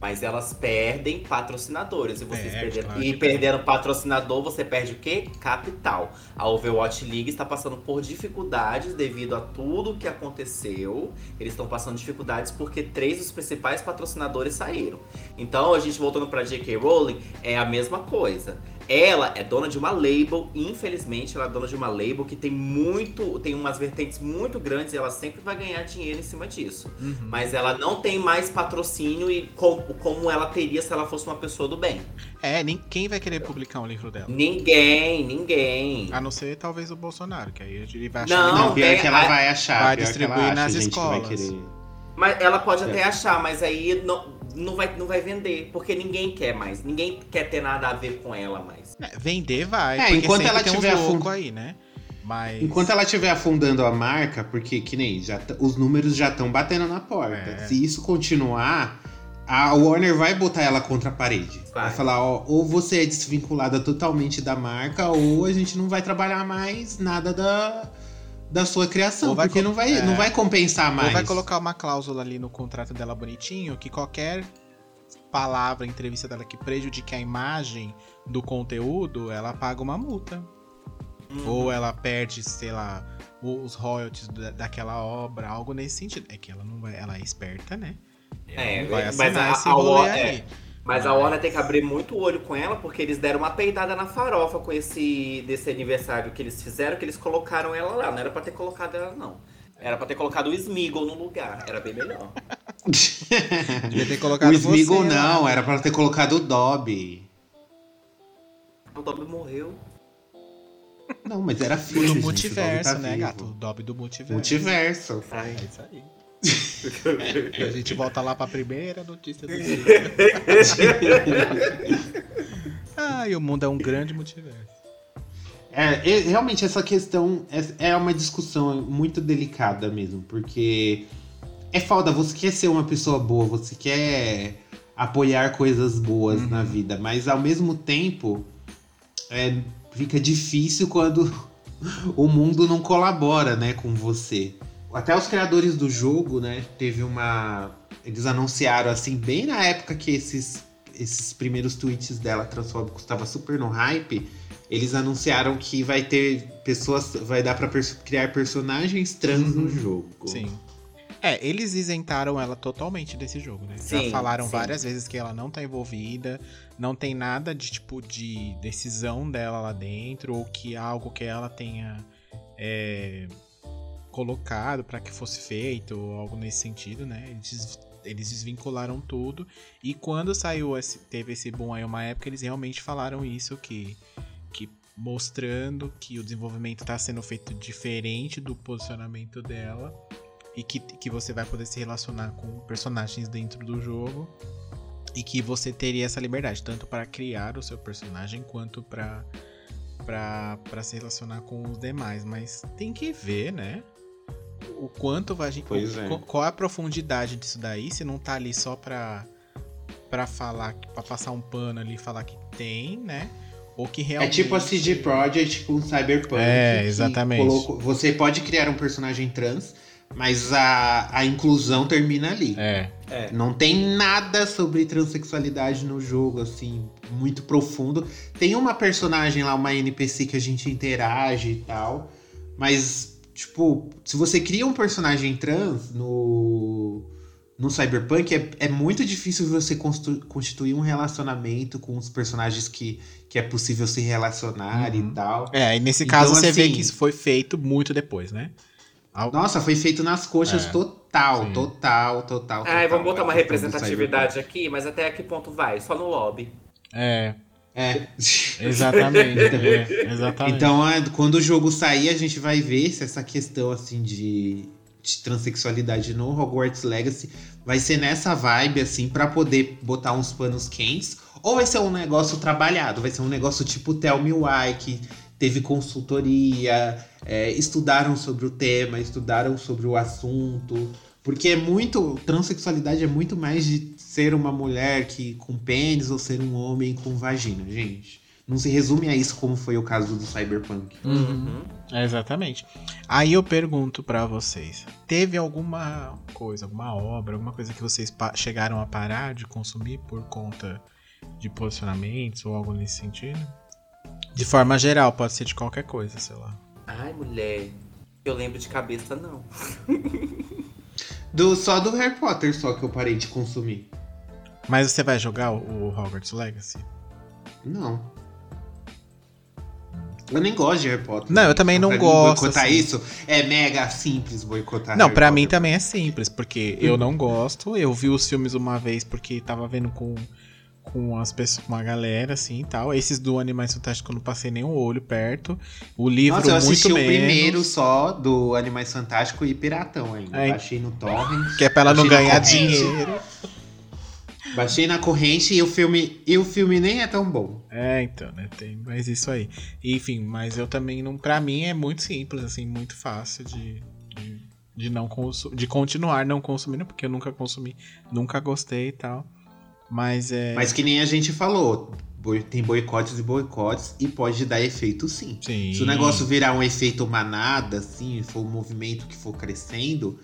Mas elas perdem patrocinadores. E, vocês Perde, perderam, claro e perdendo patrocinador, você perde o quê? Capital. A Overwatch League está passando por dificuldades devido a tudo que aconteceu. Eles estão passando dificuldades porque três dos principais patrocinadores saíram. Então, a gente voltando para J.K. Rowling, é a mesma coisa. Ela é dona de uma label, infelizmente, ela é dona de uma label que tem muito, tem umas vertentes muito grandes e ela sempre vai ganhar dinheiro em cima disso. Uhum. Mas ela não tem mais patrocínio e como, como ela teria se ela fosse uma pessoa do bem. É, nem, quem vai querer publicar um livro dela? Ninguém, ninguém. A não ser talvez o Bolsonaro, que aí ele vai achar Não, legal. Não, pior tem- que ela vai achar. vai que distribuir ela acha, nas que vai escolas. querer. Mas ela pode até É. achar, mas aí não, não, vai, não vai vender, porque ninguém quer mais. Ninguém quer ter nada a ver com ela mais. É, vender vai, É, porque enquanto ela tiver afund- aí, né? Mas... Enquanto ela estiver afundando a marca, porque que nem já os números já estão batendo na porta. É. Se isso continuar, a Warner vai botar ela contra a parede. Vai, Vai. falar, ó, ou você é desvinculada totalmente da marca, ou a gente não vai trabalhar mais nada da, da sua criação, Ou porque não vai, é. não vai compensar mais. Ou vai colocar uma cláusula ali no contrato dela bonitinho que qualquer palavra, entrevista dela que prejudique a imagem do conteúdo, ela paga uma multa. Uhum. Ou ela perde, sei lá, os royalties da- daquela obra, algo nesse sentido. É que ela não vai, ela é esperta, né? Ela É, não vai mas assinar a- esse a rolê War- aí. é. Mas a Warner tem que abrir muito o olho com ela, porque eles deram uma peidada na farofa com esse desse aniversário que eles fizeram, que eles colocaram ela lá. Não era pra ter colocado ela, não. Era pra ter colocado o Smeagol no lugar. Era bem melhor. Devia ter colocado o Smeagol você lá. não, era pra ter colocado o Dobby. O Dobby morreu. Não, mas era O filho, do gente, o multiverso, Dobby tá né, vivo. gato? O Dobby do multiverso. Multiverso. Ai. É isso aí. A gente volta lá pra primeira notícia do dia. ah, e o mundo é um grande multiverso. É, é, realmente essa questão é, é uma discussão muito delicada mesmo, porque é foda, você quer ser uma pessoa boa, você quer apoiar coisas boas Uhum. na vida, mas ao mesmo tempo é, fica difícil quando o mundo não colabora, né, com você. Até os criadores do jogo, né, teve uma. Eles anunciaram assim, bem na época que esses, esses primeiros tweets dela transfóbicos estavam super no hype. Eles anunciaram que vai ter pessoas. Vai dar pra pers- criar personagens trans no jogo. Sim. É, eles isentaram ela totalmente desse jogo, né? Já Sim, falaram sim. várias vezes que ela não tá envolvida, não tem nada de tipo de decisão dela lá dentro, ou que algo que ela tenha é, colocado pra que fosse feito, ou algo nesse sentido, né? Eles, eles desvincularam tudo. E quando saiu esse, teve esse boom aí uma época, eles realmente falaram isso, que, que mostrando que o desenvolvimento tá sendo feito diferente do posicionamento dela e que, que você vai poder se relacionar com personagens dentro do jogo e que você teria essa liberdade tanto para criar o seu personagem quanto para para para se relacionar com os demais, mas tem que ver, né? O quanto vai Pois é. qual, qual é a profundidade disso daí, se não tá ali só pra para falar, para passar um pano ali e falar que tem, né? Ou que É realmente tipo a CD Projekt com Cyberpunk. É, exatamente. colocou- você pode criar um personagem trans, mas a, a inclusão termina ali. É. É. Não tem nada sobre transexualidade no jogo, assim, muito profundo. Tem uma personagem lá, uma NPC que a gente interage e tal. Mas, tipo, se você cria um personagem trans no, no Cyberpunk, é, é muito difícil você constituir um relacionamento com os personagens que, que é possível se relacionar Uhum. e tal. É, e nesse Então, caso você vê assim- que isso foi feito muito depois, né? Al- Nossa, foi feito nas coxas É. total, Sim. total, total. Total, vamos botar uma representatividade aqui, mas até que ponto vai? Só no lobby. É, É. exatamente. é, exatamente. Então, é, quando o jogo sair, a gente vai ver se essa questão assim de, de transexualidade no Hogwarts Legacy vai ser nessa vibe assim pra poder botar uns panos quentes, ou vai ser um negócio trabalhado, vai ser um negócio tipo Tell Me Why que teve consultoria, é, estudaram sobre o tema, estudaram sobre o assunto, porque é muito transexualidade é muito mais de ser uma mulher que com pênis ou ser um homem com vagina, gente. Não se resume a isso como foi o caso do Cyberpunk. Uhum. Exatamente. Aí eu pergunto pra vocês: teve alguma coisa, alguma obra, alguma coisa que vocês chegaram a parar de consumir por conta de posicionamentos ou algo nesse sentido? De forma geral, pode ser de qualquer coisa, sei lá. Ai, mulher. Eu lembro de cabeça, não. Do, só do Harry Potter só que eu parei de consumir. Mas você vai jogar o, Hogwarts Legacy? Não. Eu nem gosto de Harry Potter. Não, eu também não gosto, Boicotar assim. isso é mega simples boicotar Não, pra mim também é simples, porque eu não gosto. Eu vi os filmes uma vez porque tava vendo com, com as pessoas, com a galera, assim e tal. Esses do Animais Fantásticos eu não passei nem o olho perto. O livro Nossa, eu assisti muito o menos. primeiro só do Animais Fantásticos e Piratão ainda. É. Baixei no Torrent. Que é pra ela não ganhar dinheiro. Baixei na corrente e o filme. E o filme nem é tão bom. É, então, né? Tem mais isso aí. Enfim, mas eu também não. Pra mim é muito simples, assim, muito fácil de. de, de não de continuar não consumindo, porque eu nunca consumi, nunca gostei e tal. Mas é. Mas que nem a gente falou. Tem boicotes e boicotes e pode dar efeito sim. Sim. Se o negócio virar um efeito manada, assim, for um movimento que for crescendo,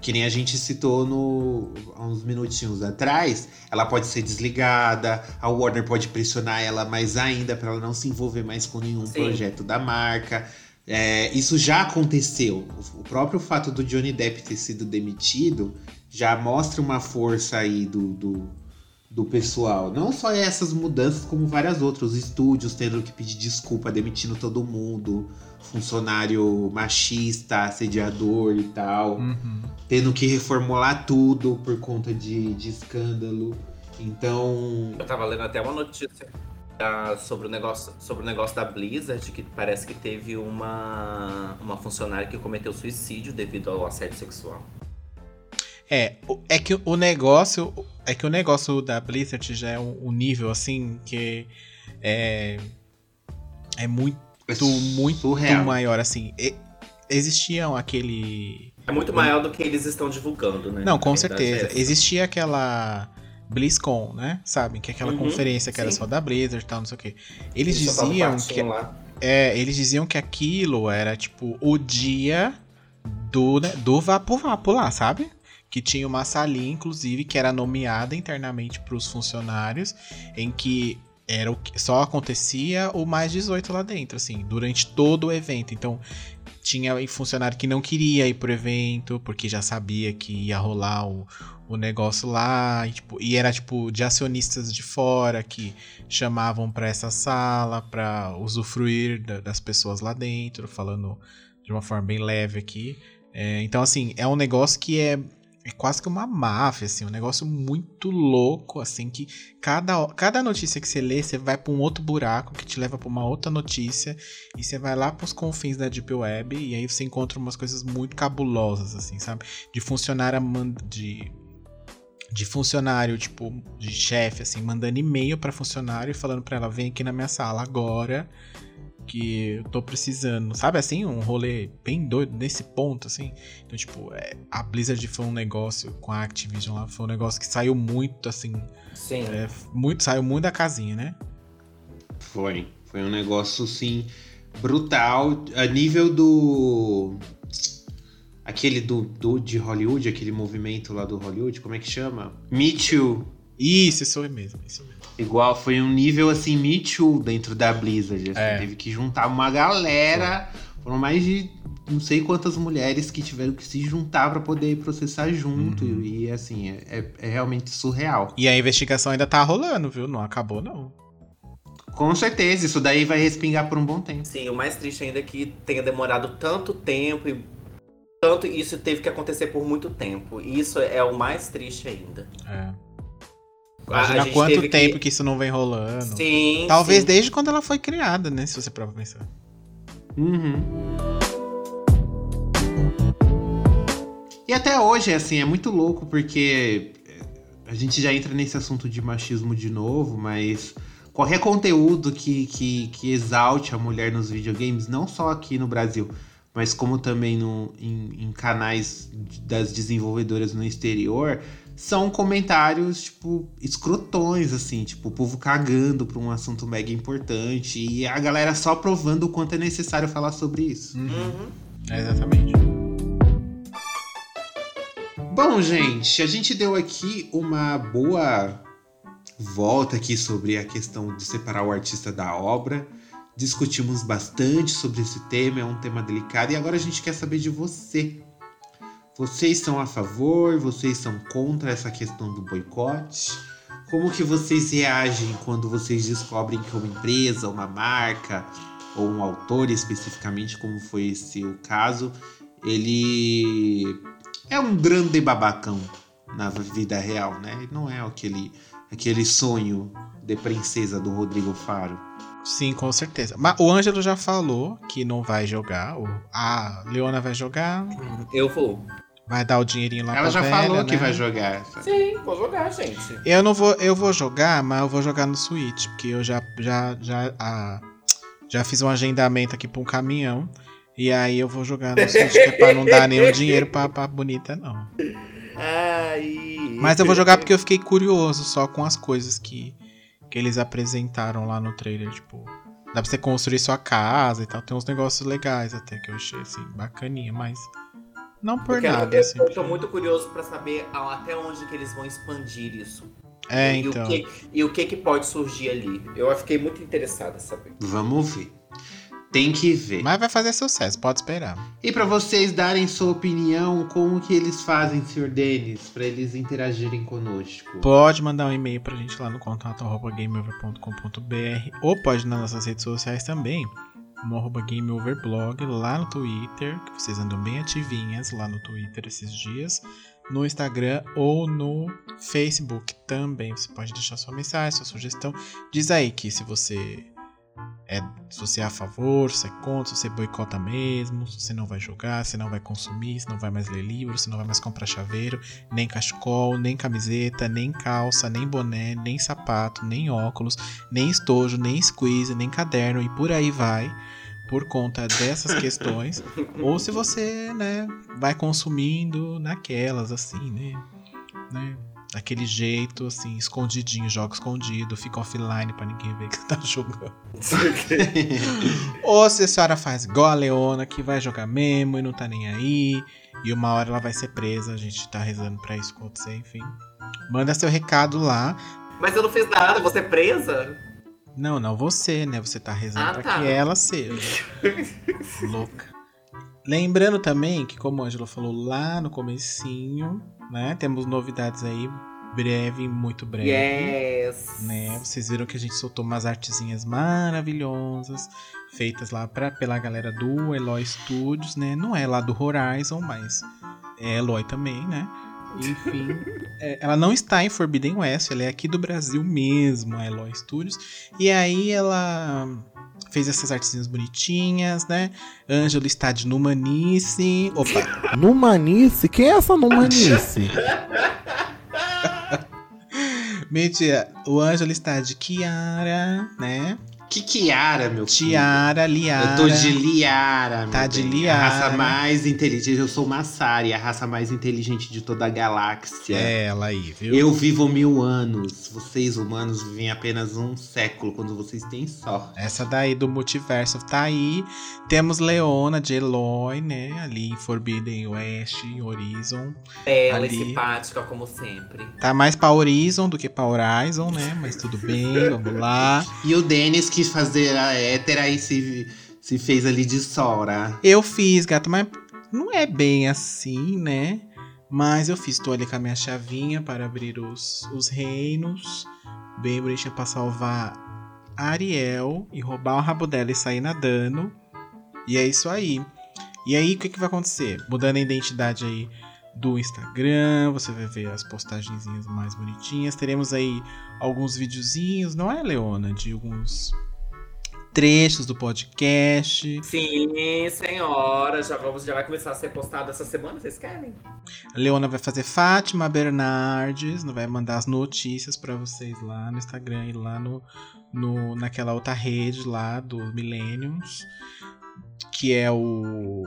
que nem a gente citou no, há uns minutinhos atrás, ela pode ser desligada, a Warner pode pressionar ela mais ainda para ela não se envolver mais com nenhum Sim. projeto da marca. É, isso já aconteceu. O próprio fato do Johnny Depp ter sido demitido já mostra uma força aí do, do, do pessoal. Não só essas mudanças, como várias outras. Os estúdios tendo que pedir desculpa, demitindo todo mundo. Funcionário machista, assediador e tal. Uhum. Tendo que reformular tudo por conta de, de escândalo. Então. Eu tava lendo até uma notícia ah, sobre, o negócio, sobre o negócio da Blizzard, que parece que teve uma, uma funcionária que cometeu suicídio devido ao assédio sexual. É, é que o negócio. É que o negócio da Blizzard já é um, um nível assim que é. É muito, muito surreal. maior, assim. E- existiam aquele. É muito maior do que eles estão divulgando, né? Não, com é certeza. essa. Existia aquela BlizzCon, né? Sabem? Que é aquela Uhum, conferência que era sim. só da Blizzard e tal, não sei o quê. Eles diziam que. lá. É, eles diziam que aquilo era tipo o dia do, né, do Vapo Vapo lá, sabe? Que tinha uma salinha, inclusive, que era nomeada internamente para os funcionários, em que era o que só acontecia o mais 18 lá dentro, assim, durante todo o evento. Então, tinha funcionário que não queria ir pro evento, porque já sabia que ia rolar o, o negócio lá, e, tipo, e era tipo de acionistas de fora que chamavam para essa sala para usufruir da, das pessoas lá dentro, falando de uma forma bem leve aqui. É, então, assim, é um negócio que é é quase que uma máfia, assim, um negócio muito louco, assim, que cada, cada notícia que você lê, você vai para um outro buraco que te leva para uma outra notícia, e você vai lá para os confins da Deep Web, e aí você encontra umas coisas muito cabulosas, assim, sabe? De funcionário de de funcionário, tipo, de chefe, assim, mandando e-mail para funcionário e falando para ela: vem aqui na minha sala agora que eu tô precisando. Sabe assim, um rolê bem doido nesse ponto, assim. Então, tipo, é, a Blizzard foi um negócio com a Activision lá, foi um negócio que saiu muito, assim. Sim. É, muito, saiu muito da casinha, né? Foi. Foi um negócio, sim, brutal. A nível do. Aquele do, do de Hollywood, aquele movimento lá do Hollywood, como é que chama? Me Too. Isso, isso mesmo, isso mesmo. Igual, foi um nível assim, Me Too dentro da Blizzard. Assim, É. Teve que juntar uma galera. Foram mais de não sei quantas mulheres que tiveram que se juntar pra poder processar junto. Uhum. E assim, é, é- é realmente surreal. E a investigação ainda tá rolando, viu? Não acabou, não. Com certeza, isso daí vai respingar por um bom tempo. Sim, o mais triste ainda é que tenha demorado tanto tempo e tanto isso teve que acontecer por muito tempo. E isso é o mais triste ainda. É. Gente quanto teve que- tempo que... isso não vem rolando. Sim. Talvez sim. desde quando ela foi criada, né? Se você pra pensar. Uhum. E até hoje, assim, é muito louco porque é, a gente já entra nesse assunto de machismo de novo, mas qualquer conteúdo que, que, que exalte a mulher nos videogames, não só aqui no Brasil, mas como também no, em, em canais das desenvolvedoras no exterior, são comentários, tipo, escrotões, assim, tipo, o povo cagando pra um assunto mega importante e a galera só provando o quanto é necessário falar sobre isso. Uhum. É, exatamente. Bom, gente, a gente deu aqui uma boa volta aqui sobre a questão de separar o artista da obra. Discutimos bastante sobre esse tema, é um tema delicado e agora a gente quer saber de você. Vocês são a favor? Vocês são contra essa questão do boicote? Como que vocês reagem quando vocês descobrem que uma empresa, uma marca ou um autor especificamente, como foi esse o caso, ele é um grande babacão na vida real, né? Não é aquele, aquele sonho de princesa do Rodrigo Faro. Sim, com certeza. Mas o Ângelo já falou que não vai jogar. A Leona vai jogar. Eu vou. Vai dar o dinheirinho lá Ela pra já velha, falou que né? vai jogar. Sim, vou jogar, gente. Eu não vou, eu vou jogar, mas eu vou jogar no Switch, porque eu já já já ah, já fiz um agendamento aqui pra um caminhão. E aí eu vou jogar no Switch, que é pra não dar nenhum dinheiro pra, pra bonita, não. Ai. Mas eu vou jogar porque eu fiquei curioso só com as coisas que, que eles apresentaram lá no trailer, tipo. Dá pra você construir sua casa e tal. Tem uns negócios legais até que eu achei assim, bacaninha, mas. Não por Porque nada, eu, assim. eu tô muito curioso pra saber até onde que eles vão expandir isso. É, e, então. o que, e o que que pode surgir ali. Eu fiquei muito interessada em saber. Vamos ver. Tem que ver. Mas vai fazer sucesso, pode esperar. E pra vocês darem sua opinião, como que eles fazem, Sr. Denis, pra eles interagirem conosco? Pode mandar um e-mail pra gente lá no contato arroba gameover.com.br ou pode nas nossas redes sociais também, no arroba gameoverblog, lá no Twitter, que vocês andam bem ativinhas lá no Twitter esses dias, no Instagram ou no Facebook também. Você pode deixar sua mensagem, sua sugestão. Diz aí que se você é, se você é a favor, se é contra, se você boicota mesmo, se você não vai jogar, se não vai consumir, se não vai mais ler livro, se não vai mais comprar chaveiro, nem cachecol, nem camiseta, nem calça, nem boné, nem sapato, nem óculos, nem estojo, nem squeeze, nem caderno e por aí vai, por conta dessas questões. Ou se você, né, vai consumindo naquelas assim, né, né, daquele jeito assim, escondidinho, joga escondido, fica offline pra ninguém ver que você tá jogando. Ou se a senhora faz igual a Leona, que vai jogar mesmo e não tá nem aí, e uma hora ela vai ser presa, a gente tá rezando pra isso acontecer, enfim. Manda seu recado lá. Mas eu não fiz nada, vou ser presa? Não, não você, né? Você tá rezando Ah, pra tá. que ela seja. Louca. Lembrando também que, como o Ângelo falou lá no comecinho, né? Temos novidades aí, breve, muito breve. Yes! Né? Vocês viram que a gente soltou umas artezinhas maravilhosas, feitas lá pra, pela galera do Eloy Studios, né? Não é lá do Horizon, mas é Eloy também, né? Enfim, é, ela não está em Forbidden West, ela é aqui do Brasil mesmo, a Eloy Studios. E aí ela fez essas artezinhas bonitinhas, né? Ângelo está de Numanice. Opa! Numanice? Quem é essa Numanice? Mentira, o Ângelo está de Kiara, né? Que Kiara, meu filho. Tiara, Liara. Eu tô de Liara, meu Tá de bem. Liara. A raça mais inteligente. Eu sou Massari, a raça mais inteligente de toda a galáxia. É ela aí, viu? Eu vivo mil anos. Vocês, humanos, vivem apenas um século quando vocês têm sorte. Essa daí do multiverso tá aí. Temos Leona de Eloy, né? Ali em Forbidden West, em Horizon. Bela Ali. e simpática, como sempre. Tá mais pra Horizon do que pra Horizon, né? Mas tudo bem, vamos lá. E o Dennis quis fazer a hétera e se, se fez ali de Sora. Eu fiz, gato, mas não é bem assim, né? Mas eu fiz, tô ali com a minha chavinha para abrir os, os reinos. Bem bonitinha pra salvar Ariel e roubar o rabo dela e sair nadando. E é isso aí. E aí, o que, que vai acontecer? Mudando a identidade aí do Instagram, você vai ver as postagenzinhas mais bonitinhas. Teremos aí alguns videozinhos, não é, Leona? De alguns trechos do podcast. Sim, senhora. Já, vamos, já vai começar a ser postado essa semana, vocês querem? A Leona vai fazer Fátima Bernardes, vai mandar as notícias pra vocês lá no Instagram e lá no, no naquela outra rede lá do Millenniums, que é o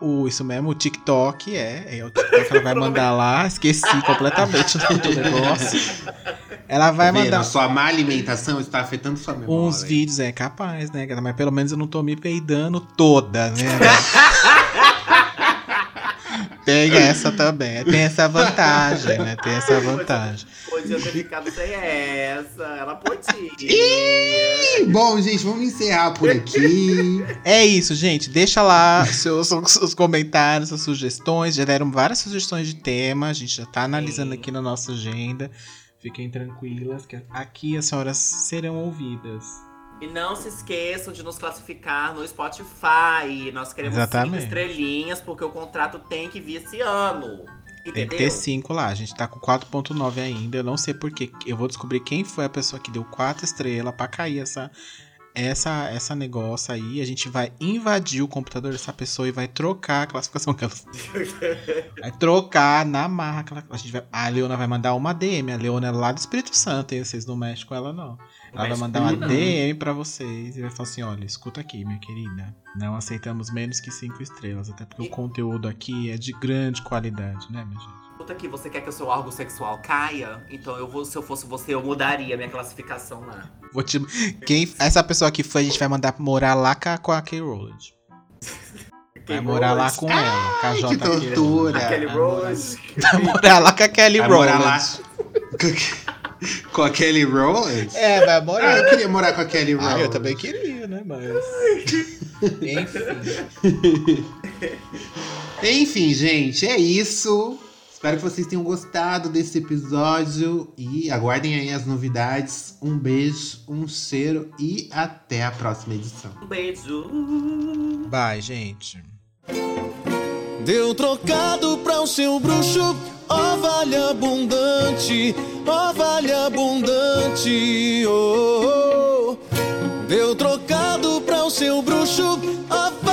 o isso mesmo, o TikTok é, é o TikTok ela vai mandar lá, esqueci completamente do negócio. Ela vai Tá vendo? mandar A sua má alimentação está afetando sua memória. uns vídeos, é capaz, né, cara? Mas pelo menos eu não tô me peidando toda, né? Tem essa também, tem essa vantagem, né? Tem essa vantagem. Podia ter ficado sem essa. Ela podia. Ih, Bom, gente, vamos encerrar por aqui. É isso, gente. Deixa lá seus, seus comentários, suas sugestões. Já deram várias sugestões de tema. A gente já tá analisando Sim. aqui na nossa agenda. Fiquem tranquilas que aqui as senhoras serão ouvidas. E não se esqueçam de nos classificar no Spotify. Nós queremos Exatamente. cinco estrelinhas, porque o contrato tem que vir esse ano. Entendeu? Tem que ter 5 lá. A gente tá com 4.9 ainda. Eu não sei porquê. Eu vou descobrir quem foi a pessoa que deu 4 estrelas pra cair essa, essa, essa negócio aí. A gente vai invadir o computador dessa pessoa e vai trocar a classificação que ela. vai trocar na marra. aquela- A, gente vai, a Leona vai mandar uma DM. A Leona é lá do Espírito Santo, hein? Vocês não mexem com ela, não. Ela vai mandar uma. DM pra vocês e vai falar assim: olha, escuta aqui, minha querida. Não aceitamos menos que 5 estrelas. Até porque E- o conteúdo aqui é de grande qualidade, né, minha gente? Escuta aqui, você quer que o seu órgão sexual caia? Então eu vou, se eu fosse você, eu mudaria minha classificação lá. Vou te... Quem... Essa pessoa que foi, a gente vai mandar morar lá com a, Kay Rowland. Vai morar lá com ela, com a J. que tortura. Morar- Rose. Vai morar lá com a Kelly Rowland. com a Kelly Rowland? É, vai Ah, morar. eu queria morar com a Kelly Rowland. Ah, eu também queria, né, mas... Enfim. Enfim, gente, é isso. Espero que vocês tenham gostado desse episódio e aguardem aí as novidades. Um beijo, um cheiro e até a próxima edição. Um beijo. Bye, gente. Deu trocado para o seu bruxo, ovalha abundante, ovalha abundante. Oh, oh. oh. Deu trocado para o seu bruxo, ovalha